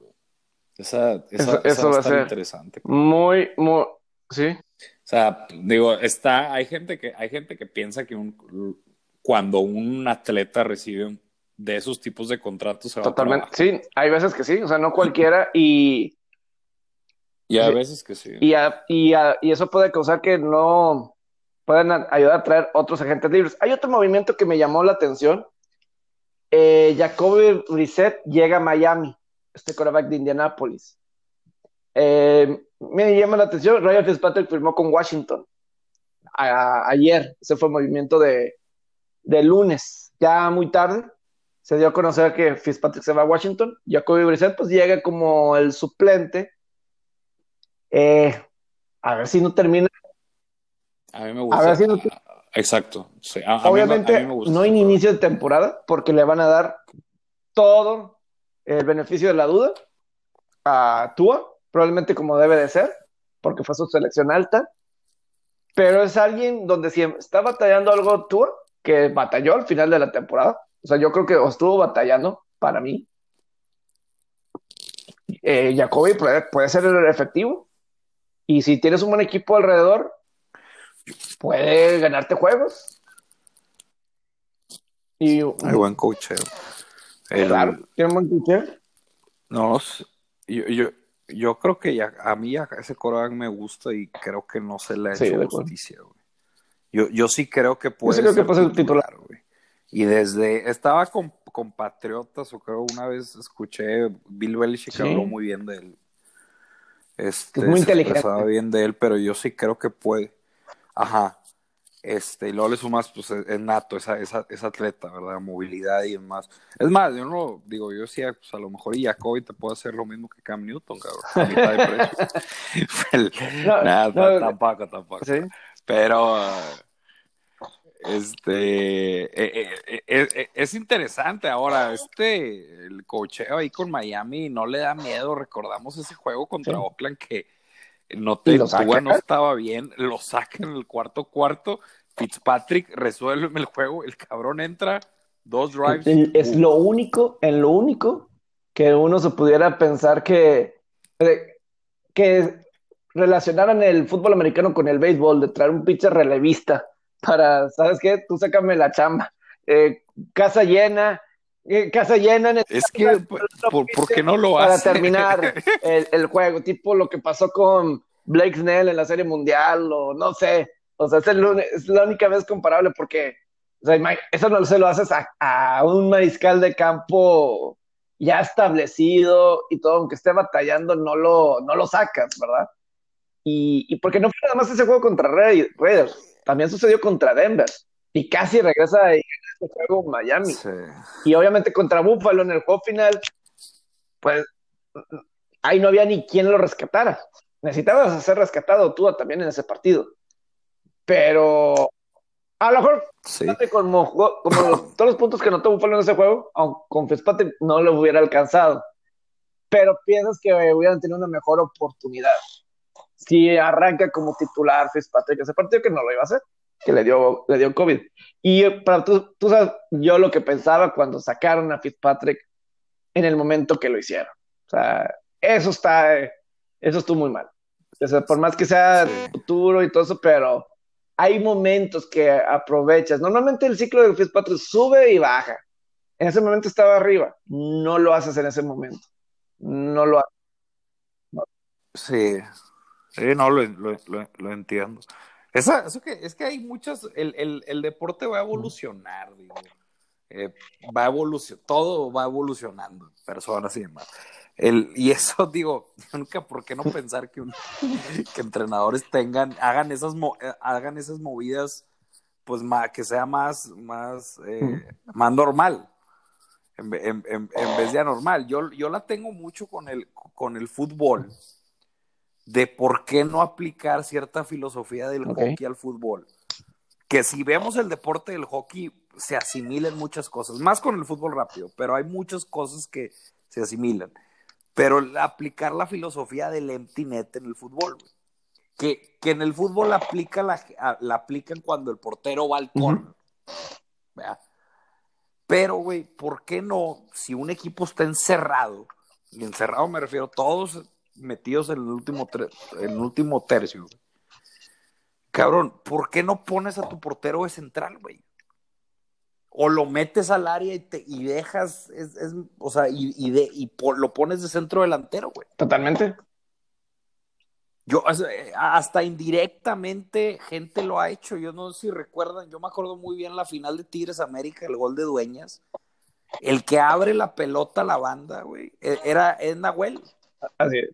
Speaker 2: Esa, esa, eso, va a ser interesante.
Speaker 1: Muy, muy, sí.
Speaker 2: O sea, digo, está, hay gente que, hay gente que piensa que un, cuando un atleta recibe de esos tipos de contratos se
Speaker 1: Totalmente, sí, hay veces que sí, o sea, no cualquiera y...
Speaker 2: Y hay veces que sí.
Speaker 1: Y, y, y eso puede causar que no puedan ayudar a traer otros agentes libres. Hay otro movimiento que me llamó la atención. Eh, Jacoby Brissett llega a Miami este quarterback de Indianapolis. Eh, me llama la atención, Ryan Fitzpatrick firmó con Washington ayer, ese fue el movimiento de, lunes, ya muy tarde, se dio a conocer que Fitzpatrick se va a Washington, Jacoby Brissett pues llega como el suplente, eh, a ver si no termina.
Speaker 2: A mí me gusta. Exacto.
Speaker 1: Obviamente no hay inicio de temporada porque le van a dar todo el beneficio de la duda a Tua, probablemente como debe de ser, porque fue su selección alta, pero es alguien donde si está batallando algo Tua, que batalló al final de la temporada, o sea, yo creo que estuvo batallando para mí. Eh, Jacoby puede, puede ser efectivo, y si tienes un buen equipo alrededor, puede ganarte juegos.
Speaker 2: Y, Hay buen coacheo
Speaker 1: claro, tiene un buen
Speaker 2: No, yo, yo, yo, creo que ya, a mí ese coreback me gusta y creo que no se le ha hecho justicia, güey. Yo, yo sí creo que puede
Speaker 1: ser que titular,
Speaker 2: güey. Y desde, estaba con, con, Patriotas, o creo una vez escuché, Bill Belichick habló muy bien de él. Este,
Speaker 1: es muy inteligente.
Speaker 2: bien de él, pero yo sí creo que puede. Ajá. Este, y luego le sumas, pues es, nato esa, esa, esa, atleta, ¿verdad? Movilidad y demás. Es más, yo no digo, yo decía, pues a lo mejor y Jacoby te puede hacer lo mismo que Cam Newton, cabrón, a mitad de precio. no, Nada, tampoco, tampoco. ¿Sí? Pero, este, eh, eh, eh, es interesante ahora, este, el cocheo ahí con Miami no le da miedo, recordamos ese juego contra Oakland que no, te, no estaba bien, lo saca en el cuarto cuarto, Fitzpatrick resuelve el juego, el cabrón entra, dos drives.
Speaker 1: Es lo único, en lo único que uno se pudiera pensar que, eh, que relacionaran el fútbol americano con el béisbol, de traer un pitcher relevista para, ¿sabes qué? Tú sácame la chamba. Eh, casa llena, casa llena.
Speaker 2: Es que, ¿por, qué no lo
Speaker 1: hace? Para terminar el, juego, tipo lo que pasó con Blake Snell en la Serie Mundial, o no sé. O sea, es, la única vez comparable porque eso no se lo haces a, un mariscal de campo ya establecido y todo, aunque esté batallando, no lo, no lo sacas, ¿verdad? Y, y porque no fue nada más ese juego contra Raiders, también sucedió contra Denver y casi regresa y este juego Miami. Y obviamente contra Buffalo en el juego final, pues ahí no había ni quien lo rescatara. Necesitabas ser rescatado tú también en ese partido. Pero a lo mejor, como, todos los puntos que notó Buffalo en ese juego, aunque con Fitzpatrick no lo hubiera alcanzado. Pero piensas que hubieran tenido una mejor oportunidad. Si arranca como titular Fitzpatrick ese partido, que no lo iba a hacer que le dio, le dio COVID. Y para tú, tú sabes, yo lo que pensaba cuando sacaron a Fitzpatrick en el momento que lo hicieron. O sea, eso está, eso estuvo muy mal. O sea, por más que sea futuro y todo eso, pero hay momentos que aprovechas. Normalmente el ciclo de Fitzpatrick sube y baja. En ese momento estaba arriba. No lo haces en ese momento. No lo haces.
Speaker 2: Sí, sí, no, lo, lo, lo entiendo. Esa, eso que, es que hay muchas, el, el, el, deporte va a evolucionar, digo. eh, va evolucionando, todo va evolucionando, personas y demás. El, y eso digo, nunca, ¿por qué no pensar que, que entrenadores tengan, hagan esas, eh, hagan esas movidas, pues que sea más, más, eh, más normal, en, vez de anormal. Yo, yo la tengo mucho con el, con el fútbol, de por qué no aplicar cierta filosofía del hockey al fútbol. Que si vemos el deporte del hockey, se asimilan muchas cosas, más con el fútbol rápido, pero hay muchas cosas que se asimilan. Pero aplicar la filosofía del empty net en el fútbol, Que, que en el fútbol aplica la, la aplican cuando el portero va al corner. Pero, güey, ¿por qué no? Si un equipo está encerrado, y encerrado me refiero todos metidos en el último, en el último tercio, cabrón, ¿por qué no pones a tu portero de central, güey? o lo metes al área y, te, y dejas, es, es, o sea, y, y, de, y lo pones de centro delantero, güey.
Speaker 1: Totalmente.
Speaker 2: Yo, hasta indirectamente, gente lo ha hecho. Yo no sé si recuerdan, yo me acuerdo muy bien la final de Tigres América, el gol de Dueñas. El que abre la pelota a la banda, güey, e, era, es Nahuel.
Speaker 1: Así es.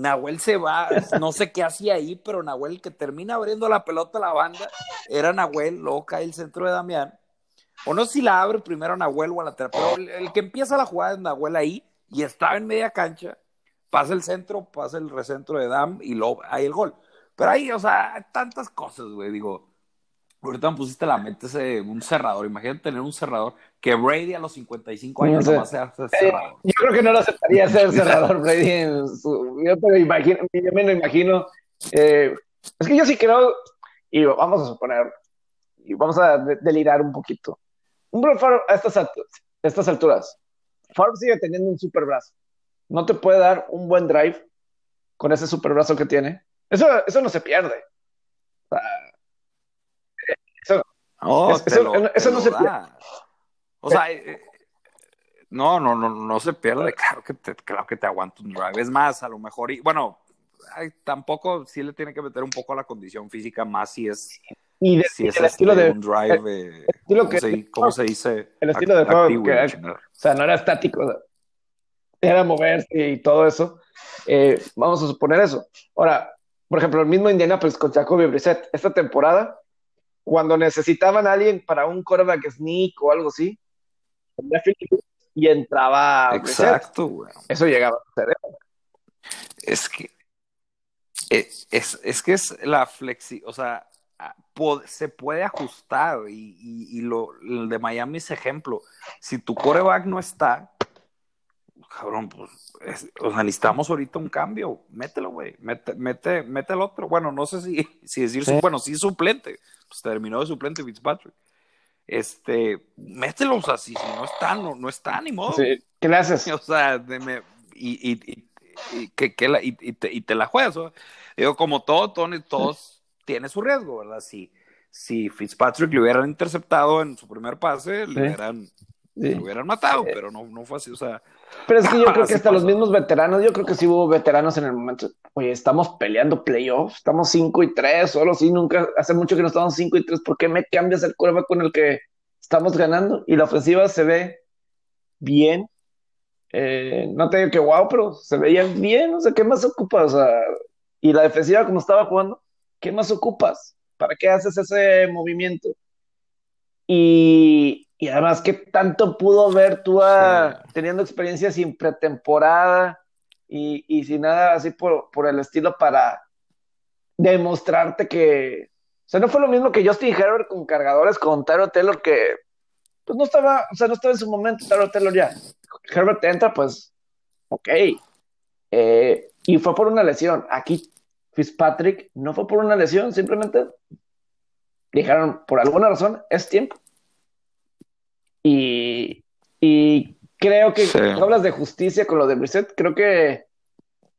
Speaker 2: Nahuel se va, no sé qué hacía ahí, pero Nahuel que termina abriendo la pelota a la banda, era Nahuel, luego cae el centro de Damián. O no sé si la abre primero Nahuel o a la tercera, pero el, que empieza la jugada es Nahuel ahí y estaba en media cancha, pasa el centro, pasa el recentro de Dam y luego hay el gol. Pero ahí, o sea, tantas cosas, güey, digo, ahorita me pusiste la mente ese, un cerrador, imagínate tener un cerrador que Brady a los 55 años no, sé.
Speaker 1: ser cerrador. yo creo que no lo aceptaría ser cerrador Brady yo, me imagino, yo me lo imagino, eh, es que yo sí creo, y vamos a suponer, y vamos a delirar un poquito, un Brett a estas, alturas, estas alturas, Favre sigue teniendo un super brazo. No te puede dar un buen drive con ese super brazo que tiene. Eso, eso no se pierde.
Speaker 2: Eso, eso, no se pierde. O sea, eh, eh, no, no, no, no se pierde. Claro que te, claro que te aguanta un drive. Es más, a lo mejor, y, bueno, tampoco sí le tiene que meter un poco a la condición física, más si es
Speaker 1: y, de,
Speaker 2: el
Speaker 1: estilo
Speaker 2: este,
Speaker 1: de
Speaker 2: un drive, ¿cómo, se, ¿cómo, se, dice?
Speaker 1: El estilo de juego, o sea, no era estático, era moverse y todo eso. Eh, vamos a suponer eso. Ahora, por ejemplo, el mismo Indiana pues con Jacoby Brissett, esta temporada, cuando necesitaban a alguien para un quarterback sneak o algo así, y entraba.
Speaker 2: Exacto, güey.
Speaker 1: Eso llegaba a ser.
Speaker 2: Es que es, es, es que es la flexi, o sea, se puede ajustar y, lo, el de Miami es ejemplo. Si tu coreback no está, cabrón, pues, o sea, necesitamos ahorita un cambio. Mételo, güey. Mete, mete, mete el otro. Bueno, no sé si, si decir, bueno, sí suplente. Pues terminó de suplente Fitzpatrick. Este, mételo, o sea, si, no está, no, no está, ni modo.
Speaker 1: Sí. ¿Qué le haces?
Speaker 2: O sea, y, y, y, que, que la, y, te, y te la juegas. Digo, como todo, Tony, todos tiene su riesgo, ¿verdad? Si, si Fitzpatrick le hubieran interceptado en su primer pase, le, hubieran, hubieran matado, pero no, no fue así, o sea.
Speaker 1: Pero es que yo creo que hasta los mismos veteranos, yo creo que sí hubo veteranos en el momento. Oye, estamos peleando playoffs, estamos 5 y 3, solo sí, nunca, hace mucho que no estamos 5 y 3, ¿por qué me cambias el curva con el que estamos ganando? Y la ofensiva se ve bien. Eh, no te digo que wow, pero se veía bien, no sé qué más ocupa, o sea, y la defensiva como estaba jugando, ¿qué más ocupas? ¿Para qué haces ese movimiento? Y, además, ¿qué tanto pudo ver tú teniendo experiencia sin pretemporada y, sin nada así por, el estilo para demostrarte que... O sea, no fue lo mismo que Justin Herbert con cargadores con Tyro Taylor que pues no estaba, o sea, no estaba en su momento Tyro Taylor ya. Herbert entra, pues, ok. Eh, y fue por una lesión. Aquí Fitzpatrick no fue por una lesión, simplemente dijeron, por alguna razón, es tiempo. Y, creo que hablas de justicia con lo de Brissett, creo que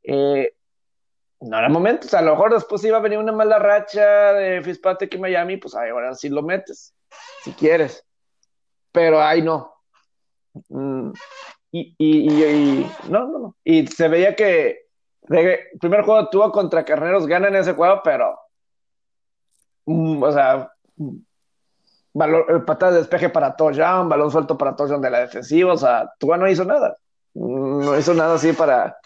Speaker 1: eh, no era momento. O sea, a lo mejor después iba a venir una mala racha de Fitzpatrick en Miami, pues ahora sí lo metes, si quieres. Pero ahí no. Mm, y, y, no, no, no. Y se veía que el primer juego tuvo contra Carneros, ganan ese juego, pero. Mm, o sea. Balón, patada de despeje para touchdown, balón suelto para touchdown de la defensiva, o sea, Tua no hizo nada, no hizo nada así para,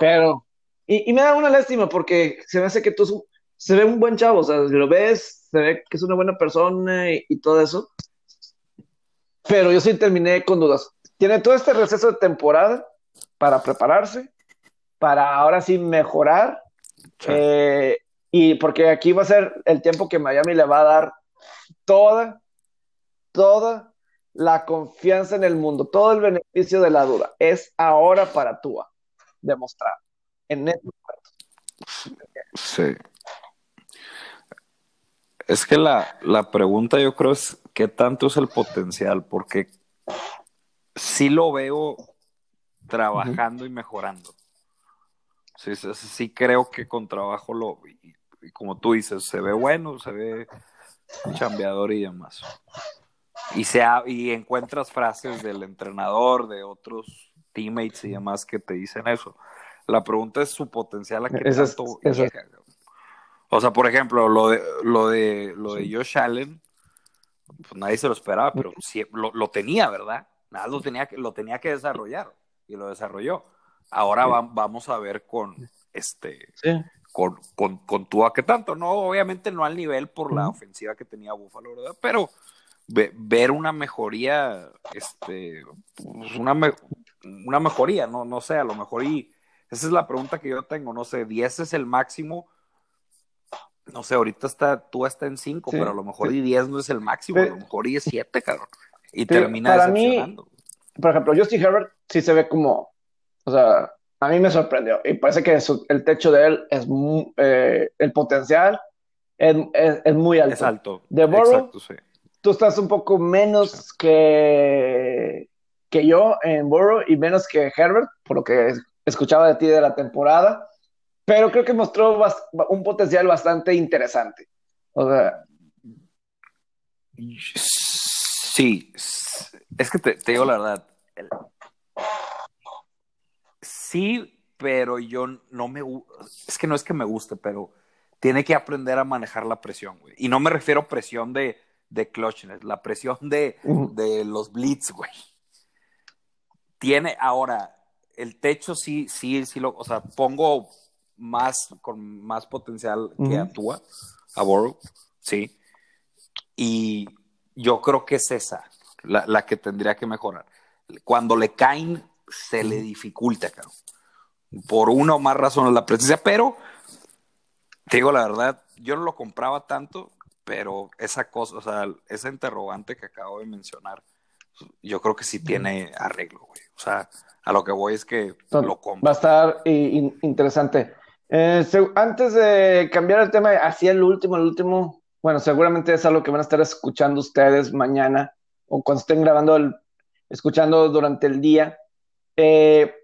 Speaker 1: pero, y, me da una lástima porque se me hace que tú, se ve un buen chavo, o sea, lo ves, se ve que es una buena persona y, todo eso, pero yo sí terminé con dudas. Tiene todo este receso de temporada para prepararse, para ahora sí mejorar, eh, y porque aquí va a ser el tiempo que Miami le va a dar toda, toda la confianza en el mundo, todo el beneficio de la duda. Es ahora para Tua demostrar en estos
Speaker 2: Sí. Es que la, la, pregunta yo creo es qué tanto es el potencial, porque sí lo veo trabajando y mejorando. Sí, sí, creo que con trabajo lo, y como tú dices, se ve bueno, se ve chambeador y demás. Y, sea, y encuentras frases del entrenador, de otros teammates y demás que te dicen eso. La pregunta es su potencial a qué tanto O sea, por ejemplo, lo de lo de lo de Josh Allen, pues nadie se lo esperaba, pero lo, tenía, ¿verdad? Nada lo tenía que lo tenía que desarrollar y lo desarrolló. Ahora vamos a ver con este con, con, con Tua, que tanto, no, obviamente no al nivel por la ofensiva que tenía Buffalo, ¿verdad? Pero ver una mejoría, este, pues una, una mejoría, no, no sé, a lo mejor y esa es la pregunta que yo tengo, no sé, 10 es el máximo, no sé, ahorita está, tú está en 5, pero a lo mejor y 10 no es el máximo, a lo mejor y es 7, cabrón, y termina para Mí,
Speaker 1: por ejemplo, Justin Herbert sí se ve como, o sea, a mí me sorprendió y parece que el techo de él es eh, el potencial es, es, muy alto.
Speaker 2: Es alto.
Speaker 1: De Burrow, tú estás un poco menos que, que yo en Burrow y menos que Herbert, por lo que escuchaba de ti de la temporada, pero creo que mostró un potencial bastante interesante. O sea,
Speaker 2: sí, es que te, te digo la verdad, Sí, pero yo no me es que no es que me guste, pero tiene que aprender a manejar la presión, güey. Y no me refiero a presión de, de clutchness, la presión de, de los blitz, güey. Tiene ahora el techo sí, sí, sí lo, o sea, pongo más con más potencial que actúa a Borough, sí. Y yo creo que es esa la, la que tendría que mejorar. Cuando le caen se le dificulta, cabrón. Por una o más razones la presencia, pero te digo la verdad, yo no lo compraba tanto, pero esa cosa, o sea, esa interrogante que acabo de mencionar, yo creo que sí tiene arreglo, güey. O sea, a lo que voy es que lo compro.
Speaker 1: Va a estar interesante. Eh, antes de cambiar el tema hacia el último, el último, bueno, seguramente es algo que van a estar escuchando ustedes mañana o cuando estén grabando, el, escuchando durante el día. Eh,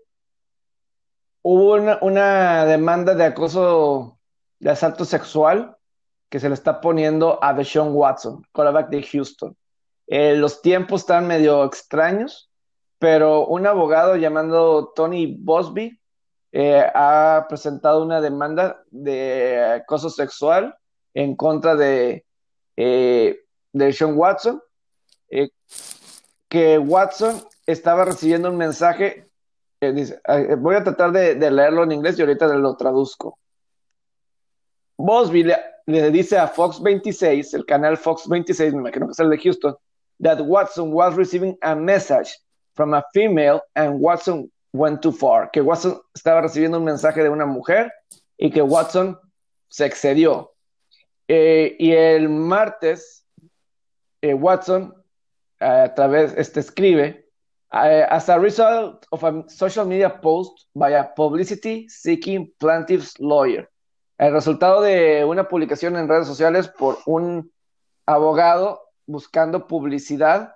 Speaker 1: hubo una, demanda de acoso, de asalto sexual que se le está poniendo a Deshaun Watson, quarterback de Houston. Eh, los tiempos están medio extraños, pero un abogado llamado Tony Bosby eh, ha presentado una demanda de acoso sexual en contra de, de Deshaun Watson, que Watson estaba recibiendo un mensaje, eh, eh, voy a tratar de, leerlo en inglés y ahorita lo traduzco. Bosby le, dice a Fox 26, el canal Fox 26, me imagino que es el de Houston, that Watson was receiving a message from a female and Watson went too far, que Watson estaba recibiendo un mensaje de una mujer y que Watson se excedió. Eh, y el martes, Watson a través, este, escribe, as a result of a social media post by a publicity seeking plaintiff's lawyer. El resultado de una publicación en redes sociales por un abogado buscando publicidad.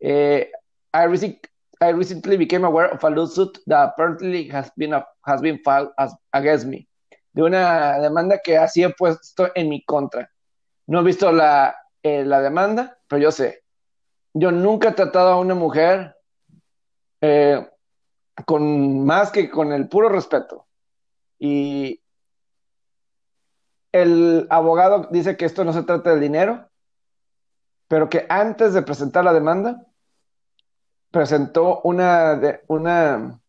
Speaker 1: Eh, I, recently became aware of a lawsuit that apparently has been, has been filed against me. De una demanda que así he puesto en mi contra. No he visto la, eh, la demanda, pero yo sé, yo nunca he tratado a una mujer eh, con más que con el puro respeto. Y el abogado dice que esto no se trata del dinero, pero que antes de presentar la demanda, presentó una, una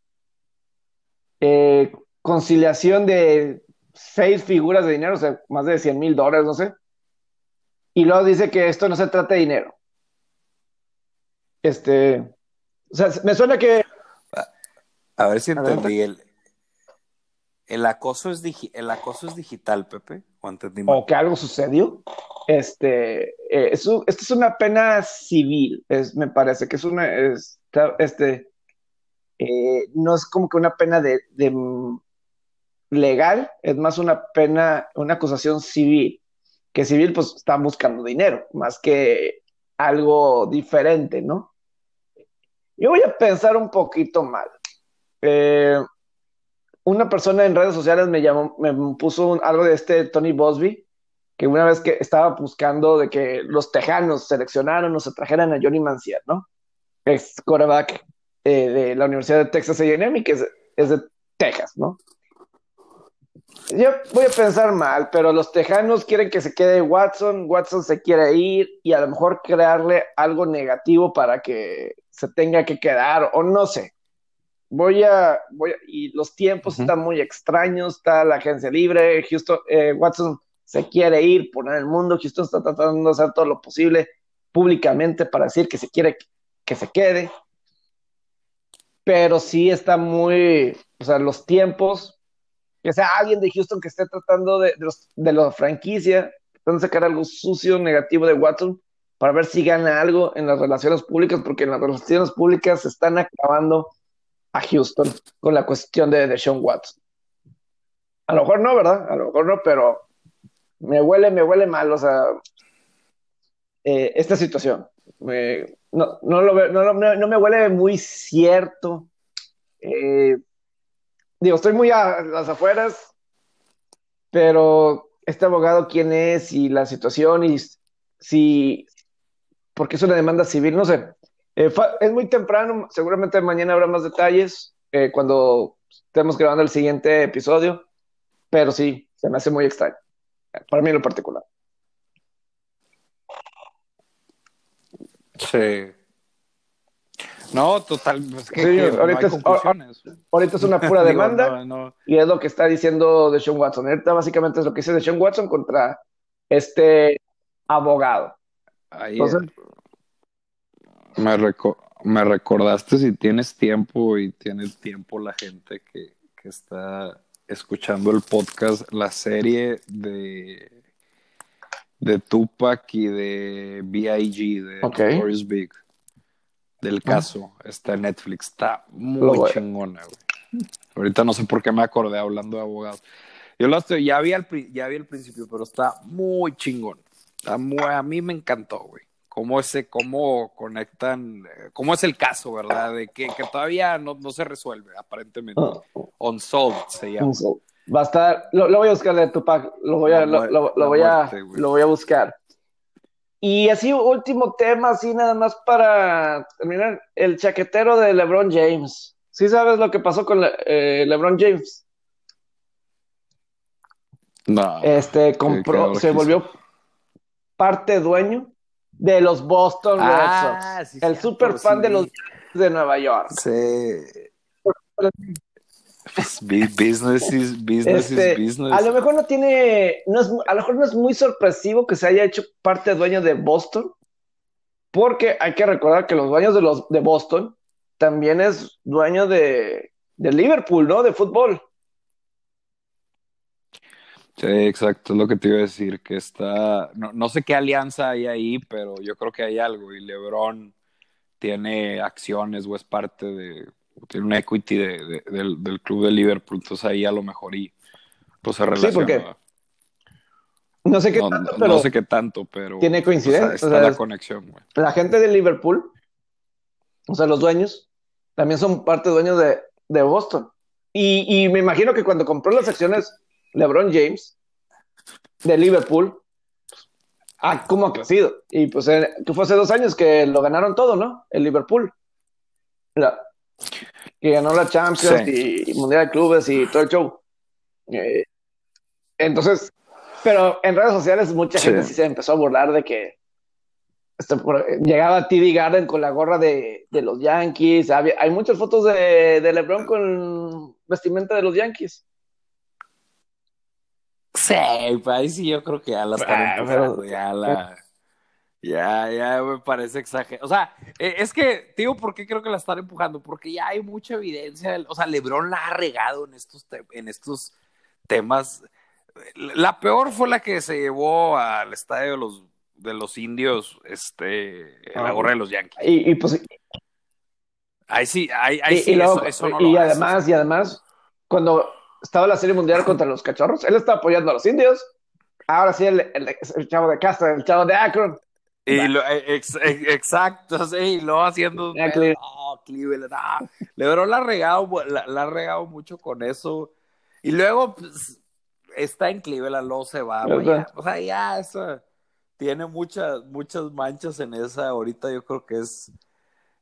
Speaker 1: eh, conciliación de seis figuras de dinero, o sea, más de 100 mil dólares, no sé. Y luego dice que esto no se trata de dinero. Este, o sea, me suena que...
Speaker 2: A ver si entendí. El, el, acoso es el acoso es digital, Pepe.
Speaker 1: ¿O, que algo sucedió. Este, eh, esto es una pena civil, es, me parece que es una, este, eh, no es como que una pena de, legal, es más una pena, una acusación civil, que civil pues está buscando dinero, más que algo diferente, ¿no? Yo voy a pensar un poquito mal. Eh, una persona en redes sociales me llamó, me puso algo de este Tony Bosby, que una vez que estaba buscando de que los tejanos seleccionaron o se trajeran a Johnny Mancier, ¿no? Ex quarterback eh, de la Universidad de Texas A&M, que es, de Texas, ¿no? Yo voy a pensar mal, pero los tejanos quieren que se quede Watson, Watson se quiere ir y a lo mejor crearle algo negativo para que se tenga que quedar o no sé. Voy a, voy y los tiempos están muy extraños, está la agencia libre, Houston, eh, Watson se quiere ir, poner el mundo, Houston está tratando de hacer todo lo posible públicamente para decir que se quiere que se quede, pero sí está muy, o sea, los tiempos, que sea alguien de Houston que esté tratando de, de, la franquicia, tratando de sacar algo sucio, negativo de Watson, para ver si gana algo en las relaciones públicas, porque en las relaciones públicas se están acabando a Houston con la cuestión de, de Sean Watson. A lo mejor no, ¿verdad? A lo mejor no, pero me huele, me huele mal, o sea, eh, esta situación. no, no, lo, no, no, me huele muy cierto. Eh, digo, estoy muy a las afueras, pero este abogado, ¿quién es? Y la situación, y si, porque es una demanda civil, no sé. Eh, es muy temprano, seguramente mañana habrá más detalles cuando estemos grabando el siguiente episodio, pero sí, se me hace muy extraño para mí en lo particular.
Speaker 2: Sí. No, total.
Speaker 1: ahorita, es, una pura demanda y es lo que está diciendo de Sean Watson. Ahorita básicamente es lo que dice de Sean Watson contra este abogado.
Speaker 2: Me, me recordaste si tienes tiempo y tiene tiempo la gente que, que está escuchando el podcast, la serie de, de Tupac y de B.I.G. de okay. Big. Del ah. caso, está en Netflix. Está muy chingona, Ahorita no sé por qué me acordé hablando de abogados. Yo lo estoy, ya vi al, ya vi al principio, pero está muy chingón. A mí me encantó, güey cómo, ese, cómo conectan, eh, cómo es el caso, ¿verdad? De que, que todavía no, no, se resuelve, aparentemente. Ah. Unsolved se llama.
Speaker 1: Va a estar, lo, voy a buscar de Tupac, lo voy a, lo, lo, voy a, lo voy a buscar. Y así, último tema, así nada más para terminar, el chaquetero de LeBron James. ¿Sí sabes lo que pasó con eh, LeBron James?
Speaker 2: No.
Speaker 1: Este, compró, se volvió parte dueño de los Boston Red ah, Sox. el super fan de los de Nueva York.
Speaker 2: Sí. Business is business is este, business.
Speaker 1: A lo mejor no tiene, no es, a lo mejor no es muy sorpresivo que se haya hecho parte dueño de Boston, porque hay que recordar que los dueños de los de Boston también es dueño de, de Liverpool, ¿no? De fútbol.
Speaker 2: Sí, exacto, es lo que te iba a decir, que está, no, sé qué alianza hay ahí, pero yo creo que hay algo y LeBron tiene acciones o es parte de, tiene un equity del, club de Liverpool, entonces ahí a lo mejor y pues se relaciona. Sí, porque
Speaker 1: no sé qué tanto, pero
Speaker 2: no sé qué tanto, pero
Speaker 1: tiene coincidencia.
Speaker 2: está la conexión, güey.
Speaker 1: La gente de Liverpool, o sea, los dueños, también son parte dueños de, de Boston. Y, y me imagino que cuando compró las acciones LeBron James de Liverpool, ah, cómo ha crecido. Y pues eh, que fue hace dos años que lo ganaron todo, ¿no? El Liverpool. que ganó la Champions y, Mundial de Clubes y todo el show. Eh, entonces, pero en redes sociales mucha gente sí se empezó a burlar de que este, llegaba TD Garden con la gorra de, los Yankees. hay muchas fotos de, LeBron con vestimenta de los Yankees.
Speaker 2: Sí, pues ahí sí yo creo que ya la están ah, ya la... Ya, ya me parece exagerado. O sea, e, es que, digo, ¿por qué creo que la están empujando? Porque ya hay mucha evidencia. O sea, LeBron la ha regado en estos, en estos temas. La peor fue la que se llevó al estadio de los, de los indios, este, en la ah, gorra de los Yankees.
Speaker 1: Y, pues.
Speaker 2: Ahí sí, ahí, ahí sí,
Speaker 1: eso, no Y además, y además, cuando estaba la Serie Mundial contra los Cachorros, él estaba apoyando a los indios. Ahora sí, el, el chavo de Castro, el chavo de Akron
Speaker 2: y lo, eh, exacto, sí, y luego haciendo ah, Cleveland, ah, LeBron la ha regado, la, ha regado mucho con eso. Y luego pues, está en Cleveland, luego se va. o sea, ya eso tiene muchas, muchas manchas en esa. Ahorita yo creo que es,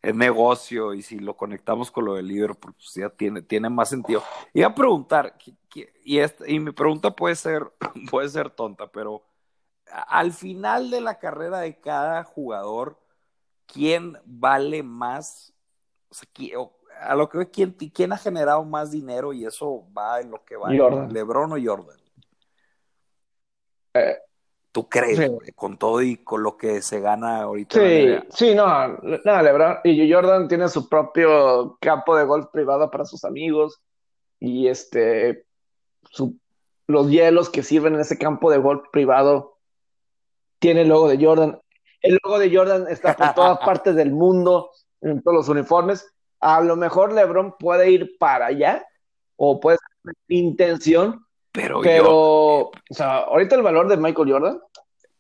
Speaker 2: es negocio y si lo conectamos con lo del Liverpool, pues ya tiene, tiene más sentido. Iba a preguntar, y, esta, y mi pregunta puede ser, puede ser tonta, pero al final de la carrera de cada jugador, ¿quién vale más? a lo que ve, ¿quién, ¿quién, ha generado más dinero y eso va en lo que va? ¿Lebron o Jordan? Eh, ¿Tú crees, con todo y con lo que se gana ahorita?
Speaker 1: Sí, sí, no, no, Lebron y Jordan tiene su propio campo de golf privado para sus amigos y este, los hielos que sirven en ese campo de golf privado tiene el logo de Jordan. El logo de Jordan está por todas partes del mundo, en todos los uniformes. A lo mejor LeBron puede ir para allá, o puede ser intención, pero, pero o sea, ahorita el valor de Michael Jordan,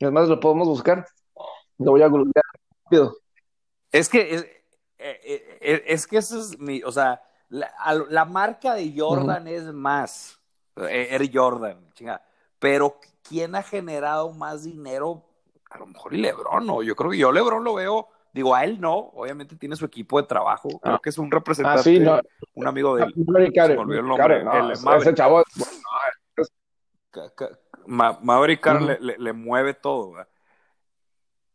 Speaker 1: además lo podemos buscar. Lo voy a golpear rápido.
Speaker 2: Es que es, eh, eh, es, que eso es mi, o sea, la, marca de Jordan es más, eh, Air Jordan, chinga, pero ¿quién ha generado más dinero a lo mejor y Lebron, ¿no? Yo creo que yo Lebron lo veo, digo, a él no, obviamente tiene su equipo de trabajo, ah. creo que es un representante, ah, sí, no. un amigo de él. se volvió el nombre, no, ese chavo, Maverick le, le, mueve todo, ¿verdad?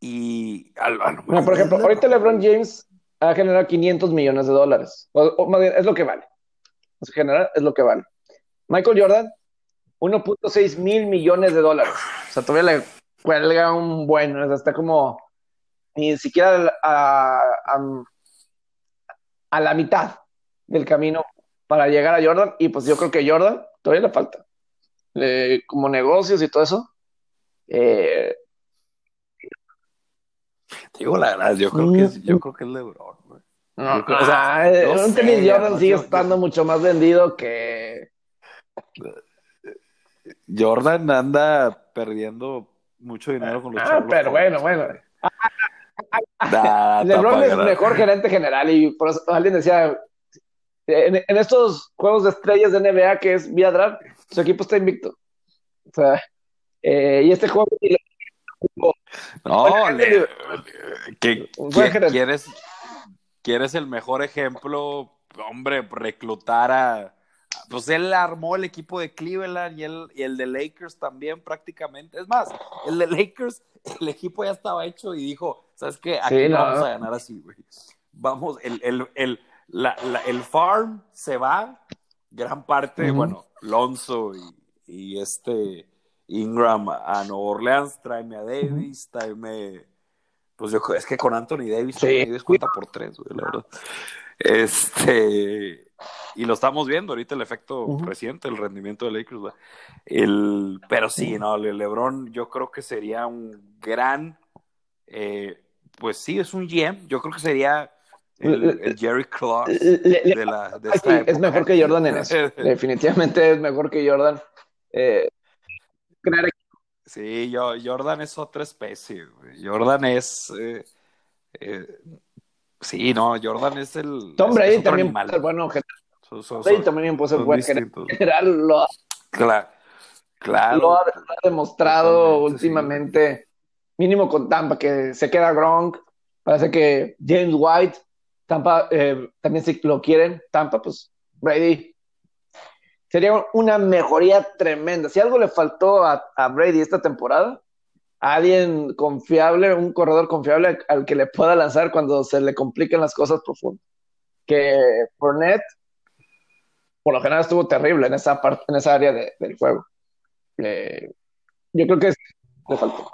Speaker 2: Y
Speaker 1: por ejemplo, ahorita LeBron James ha generado 500 millones de dólares. O, más bien, es lo que vale. En general, es lo que vale. Michael Jordan, 1.6 mil millones de dólares. O sea, todavía le cuelga un bueno, está como ni siquiera a, a, la mitad del camino para llegar a Jordan. Y pues yo creo que Jordan todavía le falta. Como negocios y todo eso. Eh,
Speaker 2: digo la verdad, yo creo que es, yo creo que es LeBron,
Speaker 1: o sea, un tenis Jordan sigue estando mucho más vendido que.
Speaker 2: Jordan anda perdiendo mucho dinero con los
Speaker 1: ah, Pero bueno, bueno. LeBron es mejor gerente general y por eso alguien decía, en, estos juegos de estrellas de NBA que es vía draft, su equipo está invicto. O sea, eh, y este juego...
Speaker 2: No, le, ¿quieres, ¿quieres el mejor ejemplo? Hombre, reclutar a pues él armó el equipo de Cleveland y el, y el de Lakers también prácticamente. Es más, el de Lakers, el equipo ya estaba hecho y dijo, ¿sabes qué? Aquí no. vamos a ganar así, güey. Vamos, el, el, el, la, el farm se va, gran parte, bueno, Lonzo y, y, este Ingram a Nueva Orleans, tráeme a Davis, tráeme... Pues yo es que con Anthony Davis, sí. Cuenta por tres, güey, la verdad. Este y lo estamos viendo ahorita el efecto reciente, el rendimiento de Lakers. El, pero sí, no, LeBron yo creo que sería un gran, eh, pues sí, es un GM, yo creo que sería el, Jerry Clark de, la, de esta
Speaker 1: Es mejor que Jordan en eso, definitivamente es mejor que Jordan. Eh,
Speaker 2: sí, yo, Jordan es otra especie, Jordan es... Eh, eh, sí, no, Jordan es el...
Speaker 1: Tom Brady también bueno también puede ser buen general. Lo,
Speaker 2: claro, claro.
Speaker 1: Lo ha, demostrado últimamente, mínimo con Tampa, que se queda Gronk. Parece que James White, Tampa, eh, también si lo quieren. Tampa, pues Brady. Sería una mejoría tremenda. Si algo le faltó a, Brady esta temporada, alguien confiable, un corredor confiable al que le pueda lanzar cuando se le compliquen las cosas profundas. Que Fournette, por lo general, estuvo terrible en esa parte, en esa área del juego. Eh, yo creo que le faltó.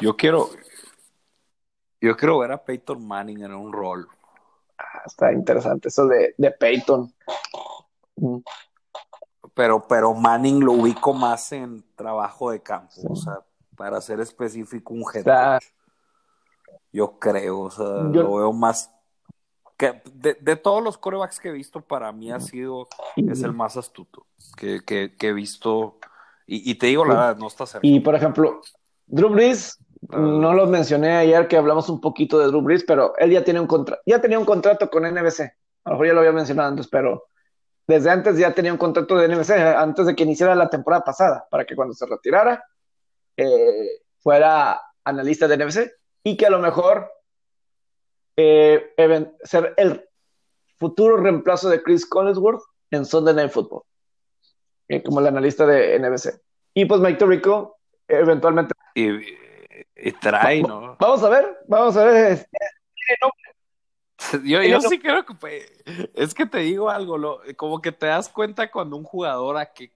Speaker 2: Yo quiero, yo quiero ver a Peyton Manning en un rol.
Speaker 1: Ah, está interesante eso de, de Peyton.
Speaker 2: Mm. Pero, pero Manning lo ubico más en trabajo de campo, o sea, para ser específico, un head Yo creo, o sea, lo veo más. Que de, todos los corebacks que he visto, para mí ha sido, es el más astuto que, que, he visto. Y, te digo la verdad, no está cerca.
Speaker 1: Y por ejemplo, Drew Brees, no lo mencioné ayer que hablamos un poquito de Drew Brees, pero él ya tiene un contrato, ya tenía un contrato con NBC. A lo mejor ya lo había mencionado antes, pero desde antes ya tenía un contrato de NBC, antes de que iniciara la temporada pasada, para que cuando se retirara eh, fuera analista de NBC y que a lo mejor eh, ser el futuro reemplazo de Chris Collinsworth en Sunday Night Football, eh, como el analista de NBC. Y pues Mike Tirico eventualmente
Speaker 2: trae, ¿no?
Speaker 1: Vamos a ver, vamos a ver. Este,
Speaker 2: yo, yo sí creo que es que te digo algo, lo, como que te das cuenta cuando un jugador aquí,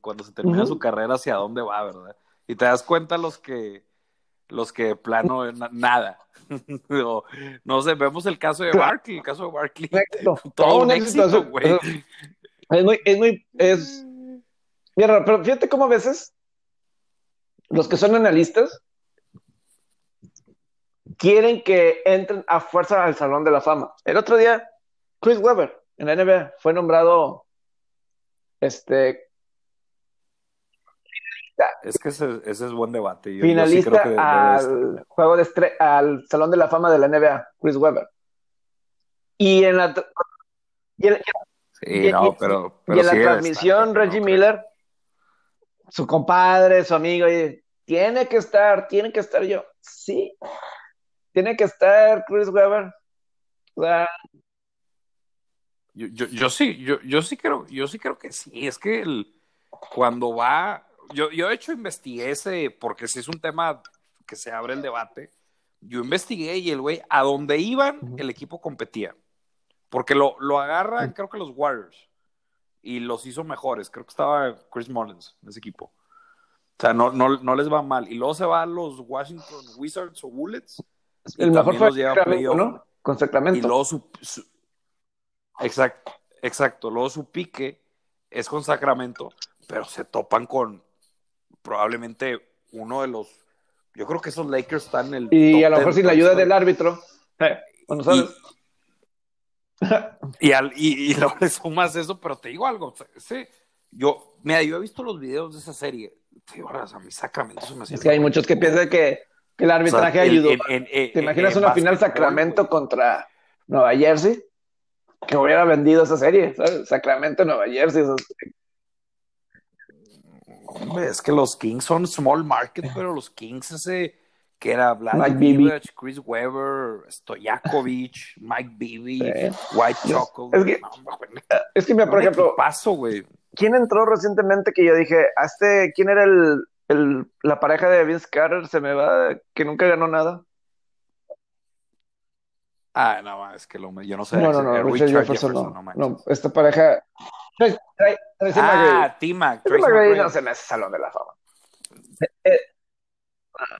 Speaker 2: cuando se termina su carrera hacia dónde va, ¿verdad? Y te das cuenta los que los que plano nada. no, sé, vemos el caso de Barkley, el caso de Barkley. Todo un éxito, güey.
Speaker 1: Es muy, es muy, es. Mira, pero fíjate cómo a veces los que son analistas quieren que entren a fuerza al Salón de la Fama. El otro día, Chris Webber en la NBA fue nombrado este
Speaker 2: es que ese, ese, es buen debate.
Speaker 1: finalista al juego de al Salón de la Fama de la NBA, Chris Webber. Y en la
Speaker 2: y sí, no, pero,
Speaker 1: y en la transmisión Reggie Miller su compadre, su amigo, y tiene que estar, tiene que estar yo. Sí, tiene que estar Chris Webber.
Speaker 2: yo, yo, yo, sí, yo, yo sí creo, yo sí creo que sí. Es que el, cuando va, yo, yo de hecho investigué ese, porque si es un tema que se abre el debate. Yo investigué y el güey, a donde iban, el equipo competía. Porque lo, lo agarran, creo que los Warriors y los hizo mejores. Creo que estaba Chris Mullins en ese equipo. O sea, no, no, no les va mal. Y luego se va a los Washington Wizards o Bullets.
Speaker 1: El mejor fue Sacramento, ¿no? Con Sacramento.
Speaker 2: Y luego su, Exacto, exacto. Luego su pique es con Sacramento, pero se topan con probablemente uno de los. Yo creo que esos Lakers están en el.
Speaker 1: Y a lo mejor sin la ayuda del árbitro. Eh, sabes.
Speaker 2: y, al, y, y le sumas eso, pero te digo algo, sí, yo, mira, yo he visto los videos de esa serie, a mí Sacramento se me
Speaker 1: Es que hay muchos que piensan que, que el arbitraje ayudó. ¿Te imaginas una final Sacramento contra Nueva Jersey? Que hubiera vendido esa serie, Sacramento, Nueva Jersey.
Speaker 2: Es que los Kings son small market, pero los Kings ese que era Vladimir Chris Weber, Stojakovic, Mike Beebe, White Chocolate.
Speaker 1: Es que, es que mira, por ejemplo,
Speaker 2: paso, güey.
Speaker 1: ¿Quién entró recientemente que yo dije, este, quién era el, el, la pareja de Vince Carter? Se me va, que nunca ganó nada.
Speaker 2: Ah, no, es que lo, yo no sé.
Speaker 1: No, no, no, Richard, Jefferson, no. no, esta pareja.
Speaker 2: ah, T-Mac.
Speaker 1: Tracy no se me hace salón de la fama. Eh,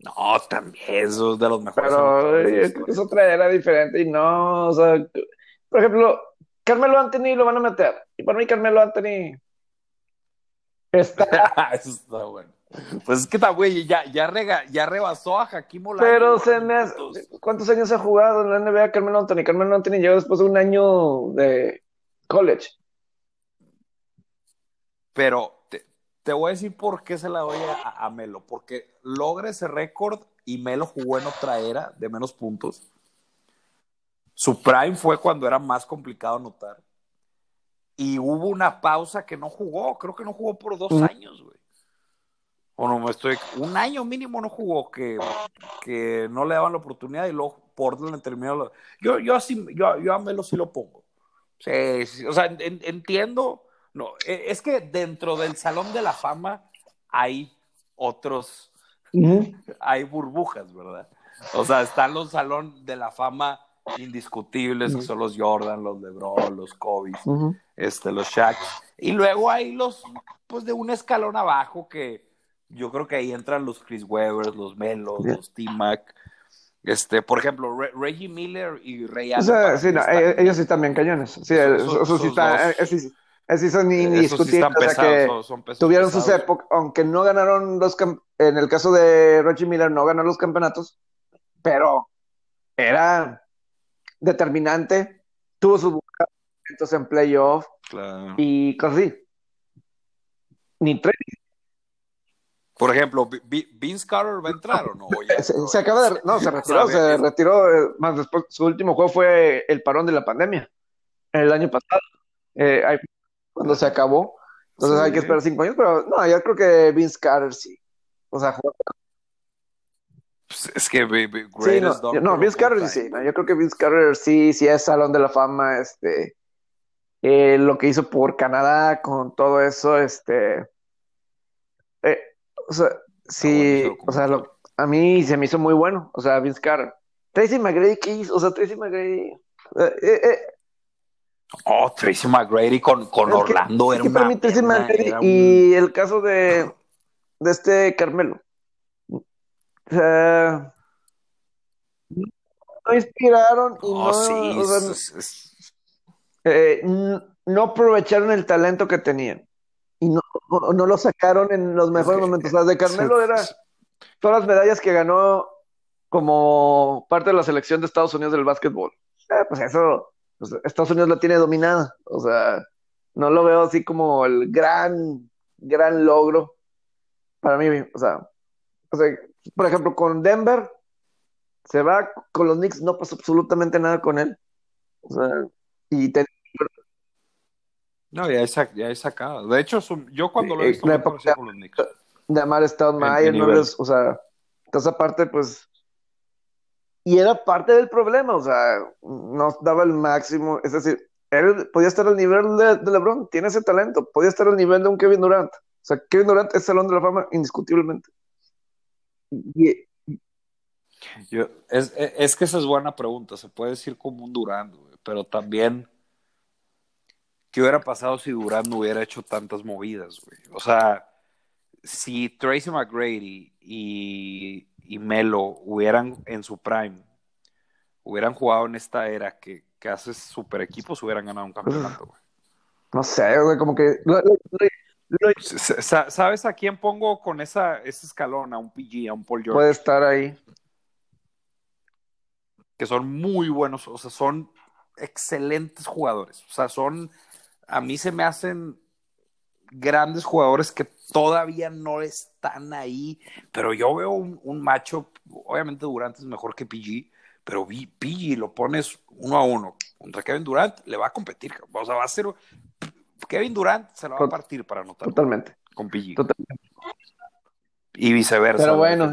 Speaker 2: no, también, eso es de los mejores.
Speaker 1: Pero es, otra era diferente y no, o sea, por ejemplo, Carmelo Anthony lo van a meter. Y para mí Carmelo Anthony
Speaker 2: está... eso está bueno. Pues es que está, güey, ya, ya, rega, ya rebasó a Hakim Olajuwon.
Speaker 1: Pero se me ¿cuántos años ha jugado en la NBA Carmelo Anthony? Carmelo Anthony llegó después de un año de college.
Speaker 2: Pero te voy a decir por qué se la doy a, Melo. Porque logra ese récord y Melo jugó en otra era de menos puntos. Su prime fue cuando era más complicado anotar. Y hubo una pausa que no jugó. Creo que no jugó por dos años, güey. O no me estoy. Un año mínimo no jugó, que, que no le daban la oportunidad y luego Portland terminó. Yo, yo, así, yo, yo a Melo sí lo pongo. Sí, o sea, entiendo no, e, es que dentro del Salón de la Fama hay otros, hay burbujas, ¿verdad? O sea, están los salón de la fama indiscutibles, que son los Jordan, los LeBron, los Kobe, este, los Shaq. Y luego hay los, pues de un escalón abajo que yo creo que ahí entran los Chris Webber, los Melo, los T-Mac. Este, por ejemplo, Reggie Miller y Ray
Speaker 1: Allen. sí, eh, ellos sí están bien cañones. Sí, eso, sí está, eh, sí, son indiscutibles. tuvieron sus épocas, aunque no ganaron los en el caso de Reggie Miller no ganó los campeonatos, pero era determinante, tuvo sus momentos en playoff y cosas así. Ni tres.
Speaker 2: Por ejemplo, ¿Vince Carter va a entrar o no?
Speaker 1: se, acaba de. No, se retiró, se retiró. Eh, más después, su último juego fue el parón de la pandemia, el año pasado. Eh, cuando se acabó. Entonces hay que esperar cinco años, pero no, yo creo que Vince Carter sí. O sea,
Speaker 2: pues, es que
Speaker 1: sí, no, Vince Carter sí, yo creo que Vince Carter sí, sí es Salón de la Fama, este, eh, lo que hizo por Canadá con todo eso, este, eh, o sea, sí, o sea, a mí se me hizo muy bueno, o sea, Vince Carter. Tracy McGrady, ¿qué hizo? O sea, Tracy McGrady. Eh,
Speaker 2: oh, Tracy McGrady con, con Orlando era, una,
Speaker 1: Tracy McGrady Y el caso de, de este Carmelo. O sea, no inspiraron y oh, no, eh, no aprovecharon el talento que tenían y no, no lo sacaron en los mejores momentos. Sea, de Carmelo era todas las medallas que ganó como parte de la selección de Estados Unidos del básquetbol. Eh, pues eso, pues, Estados Unidos la tiene dominada. O sea, no lo veo así como el gran, gran logro para mí. O sea, o sea por ejemplo, con Denver, se va con los Knicks, no pasa absolutamente nada con él. O sea, y
Speaker 2: No, ya es, ya sacado. De hecho, yo cuando lo he visto, con
Speaker 1: los Knicks. De Amar Stoudemire, no les, o sea, entonces aparte, pues, y era parte del problema, o sea, no daba el máximo, es decir, él podía estar al nivel de, LeBron, tiene ese talento, podía estar al nivel de un Kevin Durant, o sea, Kevin Durant es Salón de la Fama indiscutiblemente.
Speaker 2: Yo, es, es, que esa es buena pregunta. Se puede decir como un Durán, pero también, ¿qué hubiera pasado si Durán no hubiera hecho tantas movidas, güey? O sea, si Tracy McGrady y, y, Melo hubieran en su prime, hubieran jugado en esta era que, que hace super equipos, hubieran ganado un campeonato, güey.
Speaker 1: No sé, güey, como que
Speaker 2: ¿Sabes a quién pongo con esa, ese escalón? A un PG, a un Paul George.
Speaker 1: Puede estar ahí.
Speaker 2: Que son muy buenos, o sea, son excelentes jugadores. O sea, son, a mí se me hacen grandes jugadores que todavía no están ahí, pero yo veo un, macho, obviamente Durant es mejor que PG, pero PG lo pones uno a uno contra Kevin Durant, le va a competir, o sea, va a ser, Kevin Durant se lo va a partir para anotar.
Speaker 1: Totalmente.
Speaker 2: Con PG. Totalmente. Y viceversa.
Speaker 1: Pero bueno.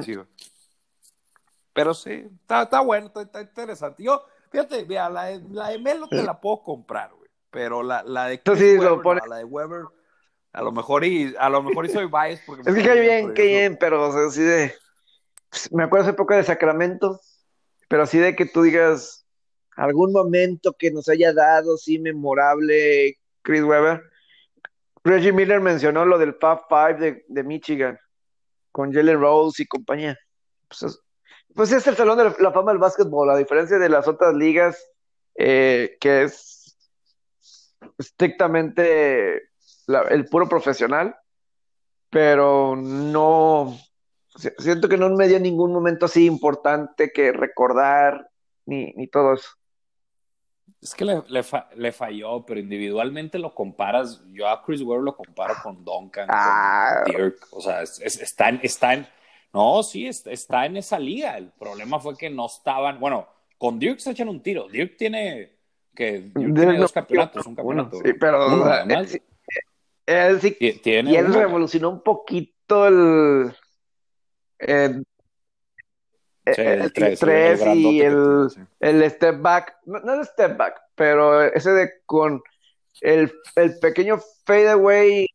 Speaker 2: Pero sí, está, bueno, está, interesante. Yo, fíjate, mira, la de, la de Melo te la puedo comprar, güey. Pero la, la de Weber, la de Weber, a lo mejor y, a lo mejor y soy bias porque
Speaker 1: Es que cae bien, qué bien, pero o sea, así de. Pues, me acuerdo hace poco de Sacramento, pero así de que tú digas algún momento que nos haya dado, sí, memorable, Chris Webber. Reggie Miller mencionó lo del Fab Five de, Michigan, con Jalen Rose y compañía. Pues, pues, es el salón de la, fama del básquetbol, a diferencia de las otras ligas, eh, que es estrictamente el puro profesional, pero no, siento que no me dio ningún momento así importante que recordar, ni, ni todo eso.
Speaker 2: Es que le, le, falló, pero individualmente lo comparas. Yo a Chris Webber lo comparo con Duncan, con ah. Dirk. O sea, está, en, está en. No, sí, está, en esa liga. El problema fue que no estaban. Bueno, con Dirk se echan un tiro. Dirk tiene. que tiene dos campeonatos, un campeonato.
Speaker 1: sí, pero. Sí, y él revolucionó un poquito el. Eh, el 3, y el, el, step back, no, el step back, pero ese de con el, el pequeño fadeaway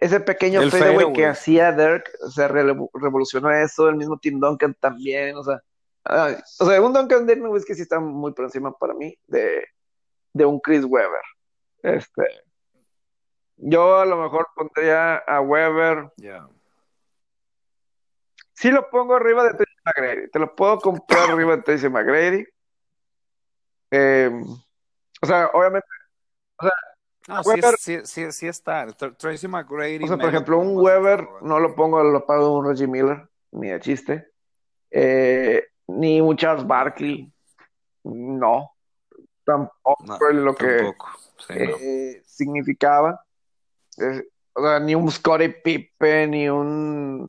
Speaker 1: ese pequeño fadeaway que hacía Dirk, o sea, revolucionó eso, el mismo Tim Duncan también, o sea, o sea, un Duncan de que sí está muy por encima para mí de, de un Chris Webber. Este, yo a lo mejor pondría a Weber.
Speaker 2: Yeah.
Speaker 1: Sí lo pongo arriba de Tracy McGrady. Te lo puedo comprar arriba de Tracy McGrady. Em, o sea, obviamente. O sea,
Speaker 2: no, sí, sí, sí, está. Tracy McGrady.
Speaker 1: O sea, por ejemplo, un Weber no lo pongo lo pago un Reggie Miller, ni de chiste. Eh, ni un Charles Barkley. No. Tampoco fue lo que eh, significaba. O sea, ni un Scottie Pippen, ni un.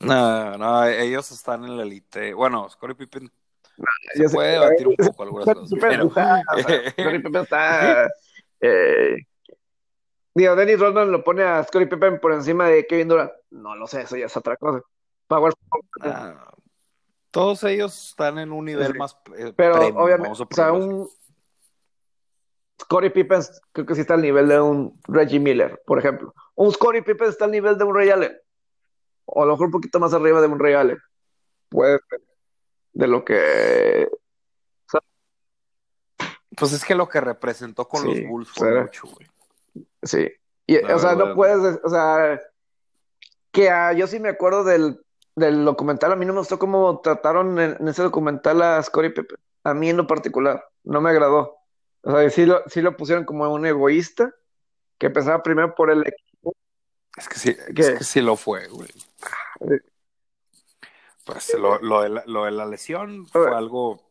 Speaker 2: No, no, ellos están en la elite. Bueno, Scottie Pippen se puede debatir un poco algunas cosas. Pero...
Speaker 1: Scottie Pippen está. Eh, digo, Dennis Rodman lo pone a Scottie Pippen por encima de Kevin Durant. No lo sé, eso ya es otra cosa. Power.
Speaker 2: Ah, todos ellos están en un nivel más.
Speaker 1: Eh, pero obviamente, o sea, un Scottie Pippen creo que sí está al nivel de un Reggie Miller, por ejemplo. Un Scottie Pippen está al nivel de un Ray Allen. O a lo mejor un poquito más arriba de un Ray Allen. Puede ser. De lo que
Speaker 2: pues es que lo que representó con los Bulls fue mucho, güey.
Speaker 1: Sí. o sea, no puedes, o sea, que yo sí me acuerdo del, documental, a mí no me gustó cómo trataron en, ese documental a Scottie Pippen. A mí en lo particular, no me agradó. O sea, sí lo, sí lo pusieron como un egoísta, que pensaba primero por el equipo.
Speaker 2: Es que sí, es que sí lo fue, güey. Pues lo, lo, de la, lo de la lesión fue algo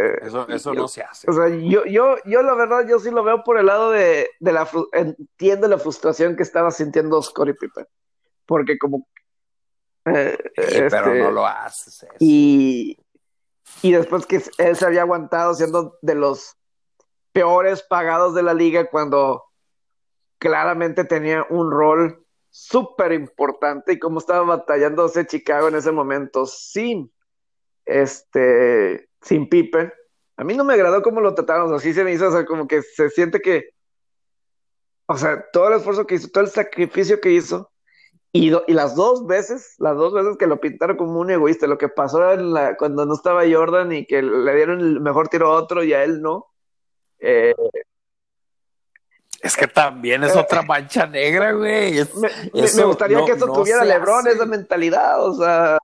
Speaker 2: eh, eso, eso no se hace.
Speaker 1: O sea, yo, yo, yo la verdad, yo sí lo veo por el lado de, de la entiendo la frustración que estaba sintiendo Scottie Pippen. Porque como
Speaker 2: eh, pero este, no lo haces.
Speaker 1: Y, y después que él se había aguantado siendo de los peores pagados de la liga cuando claramente tenía un rol súper importante y como estaba batallándose Chicago en ese momento sin este sin Pippen. A mí no me agradó cómo lo trataron, así se me hizo, o sea, como que se siente que, o sea, todo el esfuerzo que hizo, todo el sacrificio que hizo, y, y las dos veces, las dos veces que lo pintaron como un egoísta, lo que pasó en la, cuando no estaba Jordan y que le dieron el mejor tiro a otro y a él no. Eh,
Speaker 2: es que también es otra mancha negra, güey.
Speaker 1: me, gustaría que eso tuviera Lebron, esa mentalidad, o sea.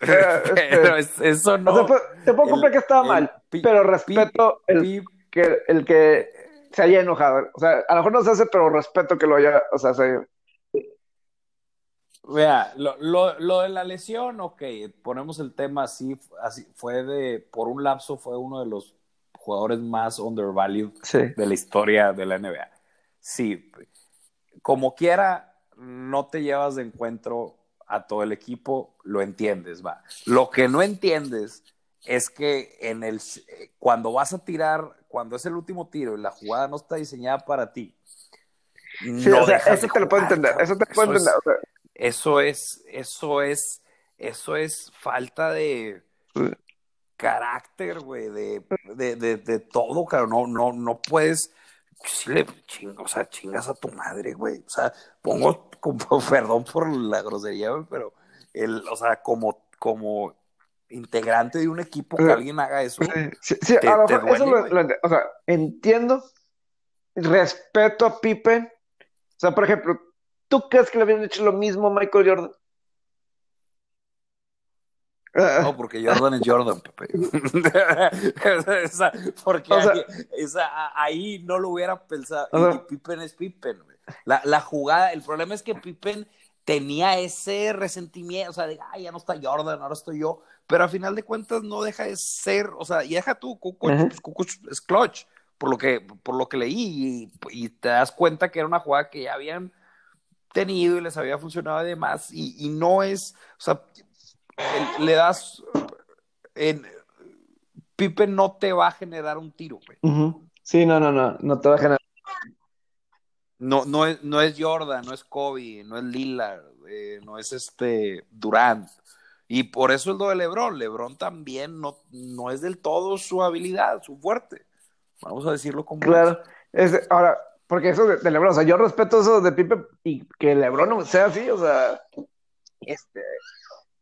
Speaker 2: pero este, eso no.
Speaker 1: te puedo comprar que estaba mal, pero respeto el, que, el que se haya enojado. O sea, a lo mejor no se hace, pero respeto que lo haya. O sea, se.
Speaker 2: Vea, lo, lo, lo, de la lesión, ok, ponemos el tema así, así, fue de, por un lapso fue uno de los jugadores más undervalued de la historia de la NBA. Sí, como quiera, no te llevas de encuentro a todo el equipo, lo entiendes, va. Lo que no entiendes es que en el cuando vas a tirar, cuando es el último tiro y la jugada no está diseñada para ti.
Speaker 1: no eso te lo puedo entender, eso te puedo entender.
Speaker 2: Eso es, eso es, eso es falta de carácter, güey, de, de, de, de, todo, claro, no, no, no puedes si le o sea, chingas a tu madre, güey. O sea, pongo, como, perdón por la grosería, güey, pero el, o sea, como, como integrante de un equipo que alguien haga eso.
Speaker 1: Sí, sí, a lo mejor eso lo, o sea, entiendo, respeto a Pippen. O sea, por ejemplo, ¿tú crees que le habían hecho lo mismo a Michael Jordan?
Speaker 2: No, porque Jordan es Jordan, Pepe. porque ahí, no lo hubiera pensado. Y Pippen es Pippen. La, la, jugada, el problema es que Pippen tenía ese resentimiento, o sea, de, ay, ya no está Jordan, ahora estoy yo. Pero a final de cuentas no deja de ser, o sea, y deja tú, Kukoc, es clutch, por lo que, por lo que leí, y, te das cuenta que era una jugada que ya habían tenido y les había funcionado además, y, y no es, o sea, le das. En, Pipe no te va a generar un tiro, güey.
Speaker 1: Sí, no, no, no, no te va a generar.
Speaker 2: No, no, es, no es Jordan, no es Kobe, no es Lillard, eh, no es este Durant. Y por eso es lo de Lebron. Lebron también no, es del todo su habilidad, su fuerte. Vamos a decirlo como.
Speaker 1: Claro. Es. ahora, porque eso de, LeBron, o sea, yo respeto eso de Pipe y que LeBron sea así, o sea, este,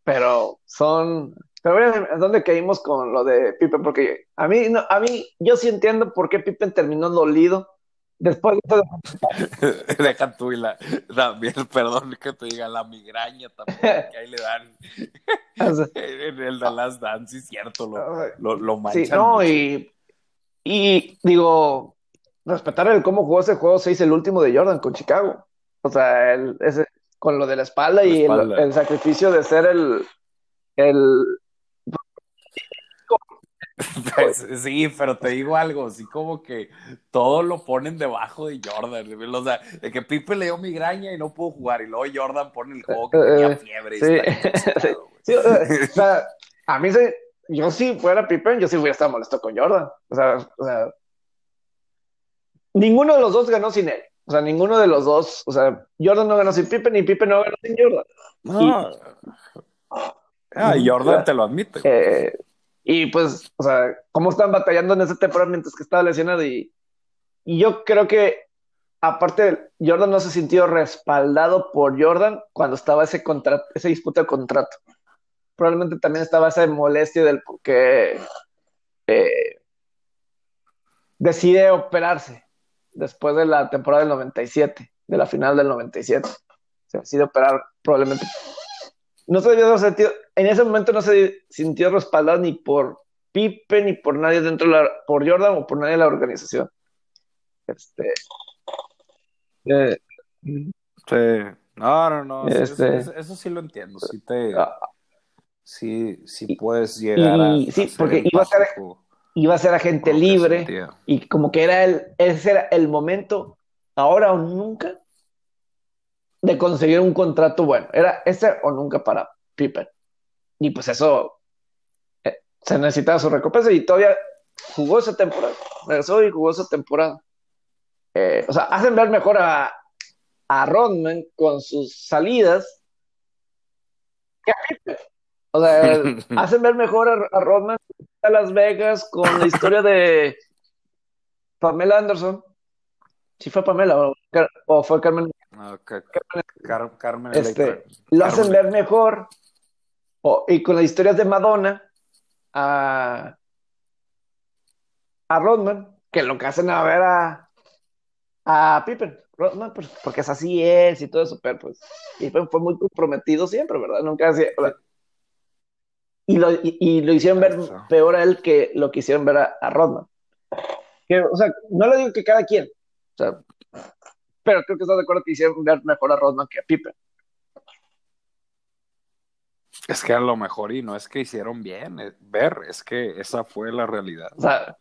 Speaker 1: pero son, pero bueno, ¿dónde caímos con lo de Pipe? Porque a mí, no, a mí, yo sí entiendo por qué Pippen terminó dolido después de
Speaker 2: Deja tú y la, también, perdón que te diga, la migraña también, que ahí le dan en el Last Dance, es cierto, lo, lo, manchan.
Speaker 1: Sí, no, y, y digo, respetar el cómo jugó ese juego se hizo el último de Jordan con Chicago. O sea, el, ese, con lo de la espalda y El, sacrificio de ser el, el...
Speaker 2: Pues, sí, pero te digo algo, así como que todo lo ponen debajo de Jordan. O sea, de que Pipe le dio migraña y no pudo jugar, y luego Jordan pone el juego que eh, tenía fiebre.
Speaker 1: sí. o sea, a mí se, yo si fuera Pippen, yo sí hubiera estado molesto con Jordan. O sea, o sea, ninguno de los dos ganó sin él. O sea, ninguno de los dos, o sea, Jordan no ganó sin Pippen y Pippen no ganó sin Jordan.
Speaker 2: No. ah, Jordan te lo admite.
Speaker 1: Eh, y pues, o sea, cómo están batallando en ese temporada mientras que estaba lesionado y, y yo creo que aparte Jordan no se sintió respaldado por Jordan cuando estaba ese contrato, ese disputa de contrato. Probablemente también estaba esa molestia del por qué eh, decide operarse después de la temporada del 97, de la final del 97. Se decide operar probablemente. No se debió sentido, en ese momento no se sintió respaldado ni por Pipe ni por nadie dentro de la, por Jordan o por nadie de la organización. Este.
Speaker 2: Eh, sí. No, no, no. Este, eso, sí lo entiendo. Sí te. Ah. sí, sí puedes llegar a.
Speaker 1: Sí, porque iba a ser iba a ser agente libre y como que era el, ese era el momento, ahora o nunca, de conseguir un contrato bueno. Era ese o nunca para Pippen. Y pues eso eh, se necesitaba su recompensa y todavía jugó esa temporada. Regresó y jugó esa temporada. Eh, o sea, hacen ver mejor a, a Rodman con sus salidas que a Pippen. O sea, hacen ver mejor a, a Rodman a Las Vegas con la historia de Pamela Anderson. Si fue Pamela o, fue Carmen.
Speaker 2: Carmen,
Speaker 1: este, lo hacen ver mejor. y con las historias de Madonna a, a Rodman, que lo que hacen a ver a, a Pippen. Rodman, pues, porque es así es y todo eso, pero pues Pippen fue muy comprometido siempre, ¿verdad? Nunca hacía. Y lo, y, lo hicieron ver peor a él que lo que hicieron ver a, Rodman. Que, o sea, no le digo que cada quien, o sea, pero creo que estás de acuerdo que hicieron ver mejor a Rodman que a Pippen.
Speaker 2: Es que a lo mejor, y no es que hicieron bien eh, ver, es que esa fue la realidad.
Speaker 1: O sea,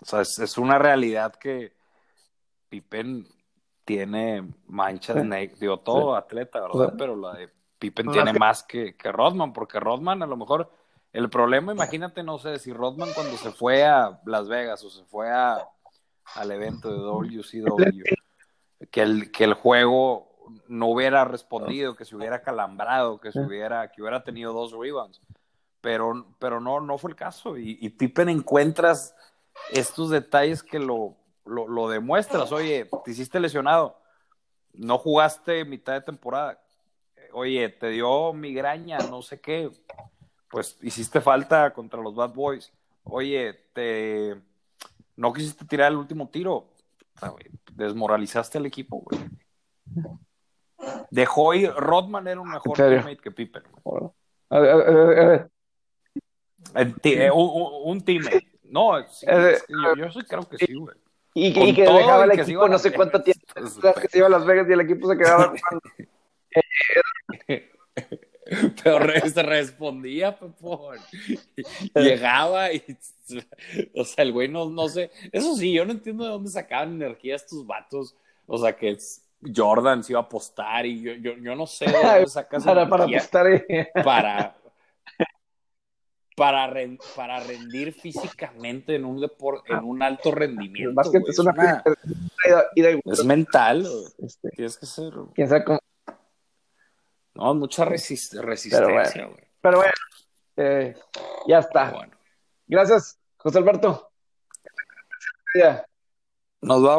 Speaker 2: o sea es, una realidad que Pippen tiene manchas, sí. digo, todo atleta, ¿verdad? Pero la de Pippen tiene más que, que Rodman, porque Rodman a lo mejor, el problema, imagínate, no sé, si Rodman cuando se fue a Las Vegas o se fue a, al evento de WCW, que el, que el juego no hubiera respondido, que se hubiera calambrado, que se hubiera, que hubiera tenido dos rebounds. Pero, pero no, no fue el caso. Y, y Pippen encuentras estos detalles que lo, lo, lo demuestras. Oye, te hiciste lesionado, no jugaste mitad de temporada oye, te dio migraña, no sé qué, pues hiciste falta contra los Bad Boys. Oye, te no quisiste tirar el último tiro, desmoralizaste al equipo, güey. Dejó ir, Rodman era un mejor teammate que Pippen. A ver, a ver, un, teammate. No, yo, sí creo que sí, güey.
Speaker 1: Y que, y que dejaba el equipo no sé cuánto tiempo. que se iba a Las Vegas y el equipo se quedaba.
Speaker 2: Pero se respondía, Pepón. Llegaba y. O sea, el güey no, no sé. Eso sí, yo no entiendo de dónde sacaban energía estos vatos. O sea, que Jordan se iba a apostar y yo, yo, yo no sé de dónde sacas
Speaker 1: para, para apostar.
Speaker 2: Para. Para, para rendir físicamente en un deporte, en un alto rendimiento. es, una, es mental. Este, Tienes que ser.
Speaker 1: Quién sabe cómo,
Speaker 2: no, mucha resistencia, güey.
Speaker 1: Pero bueno, eh, ya está. Gracias, José Alberto.
Speaker 2: Nos vamos.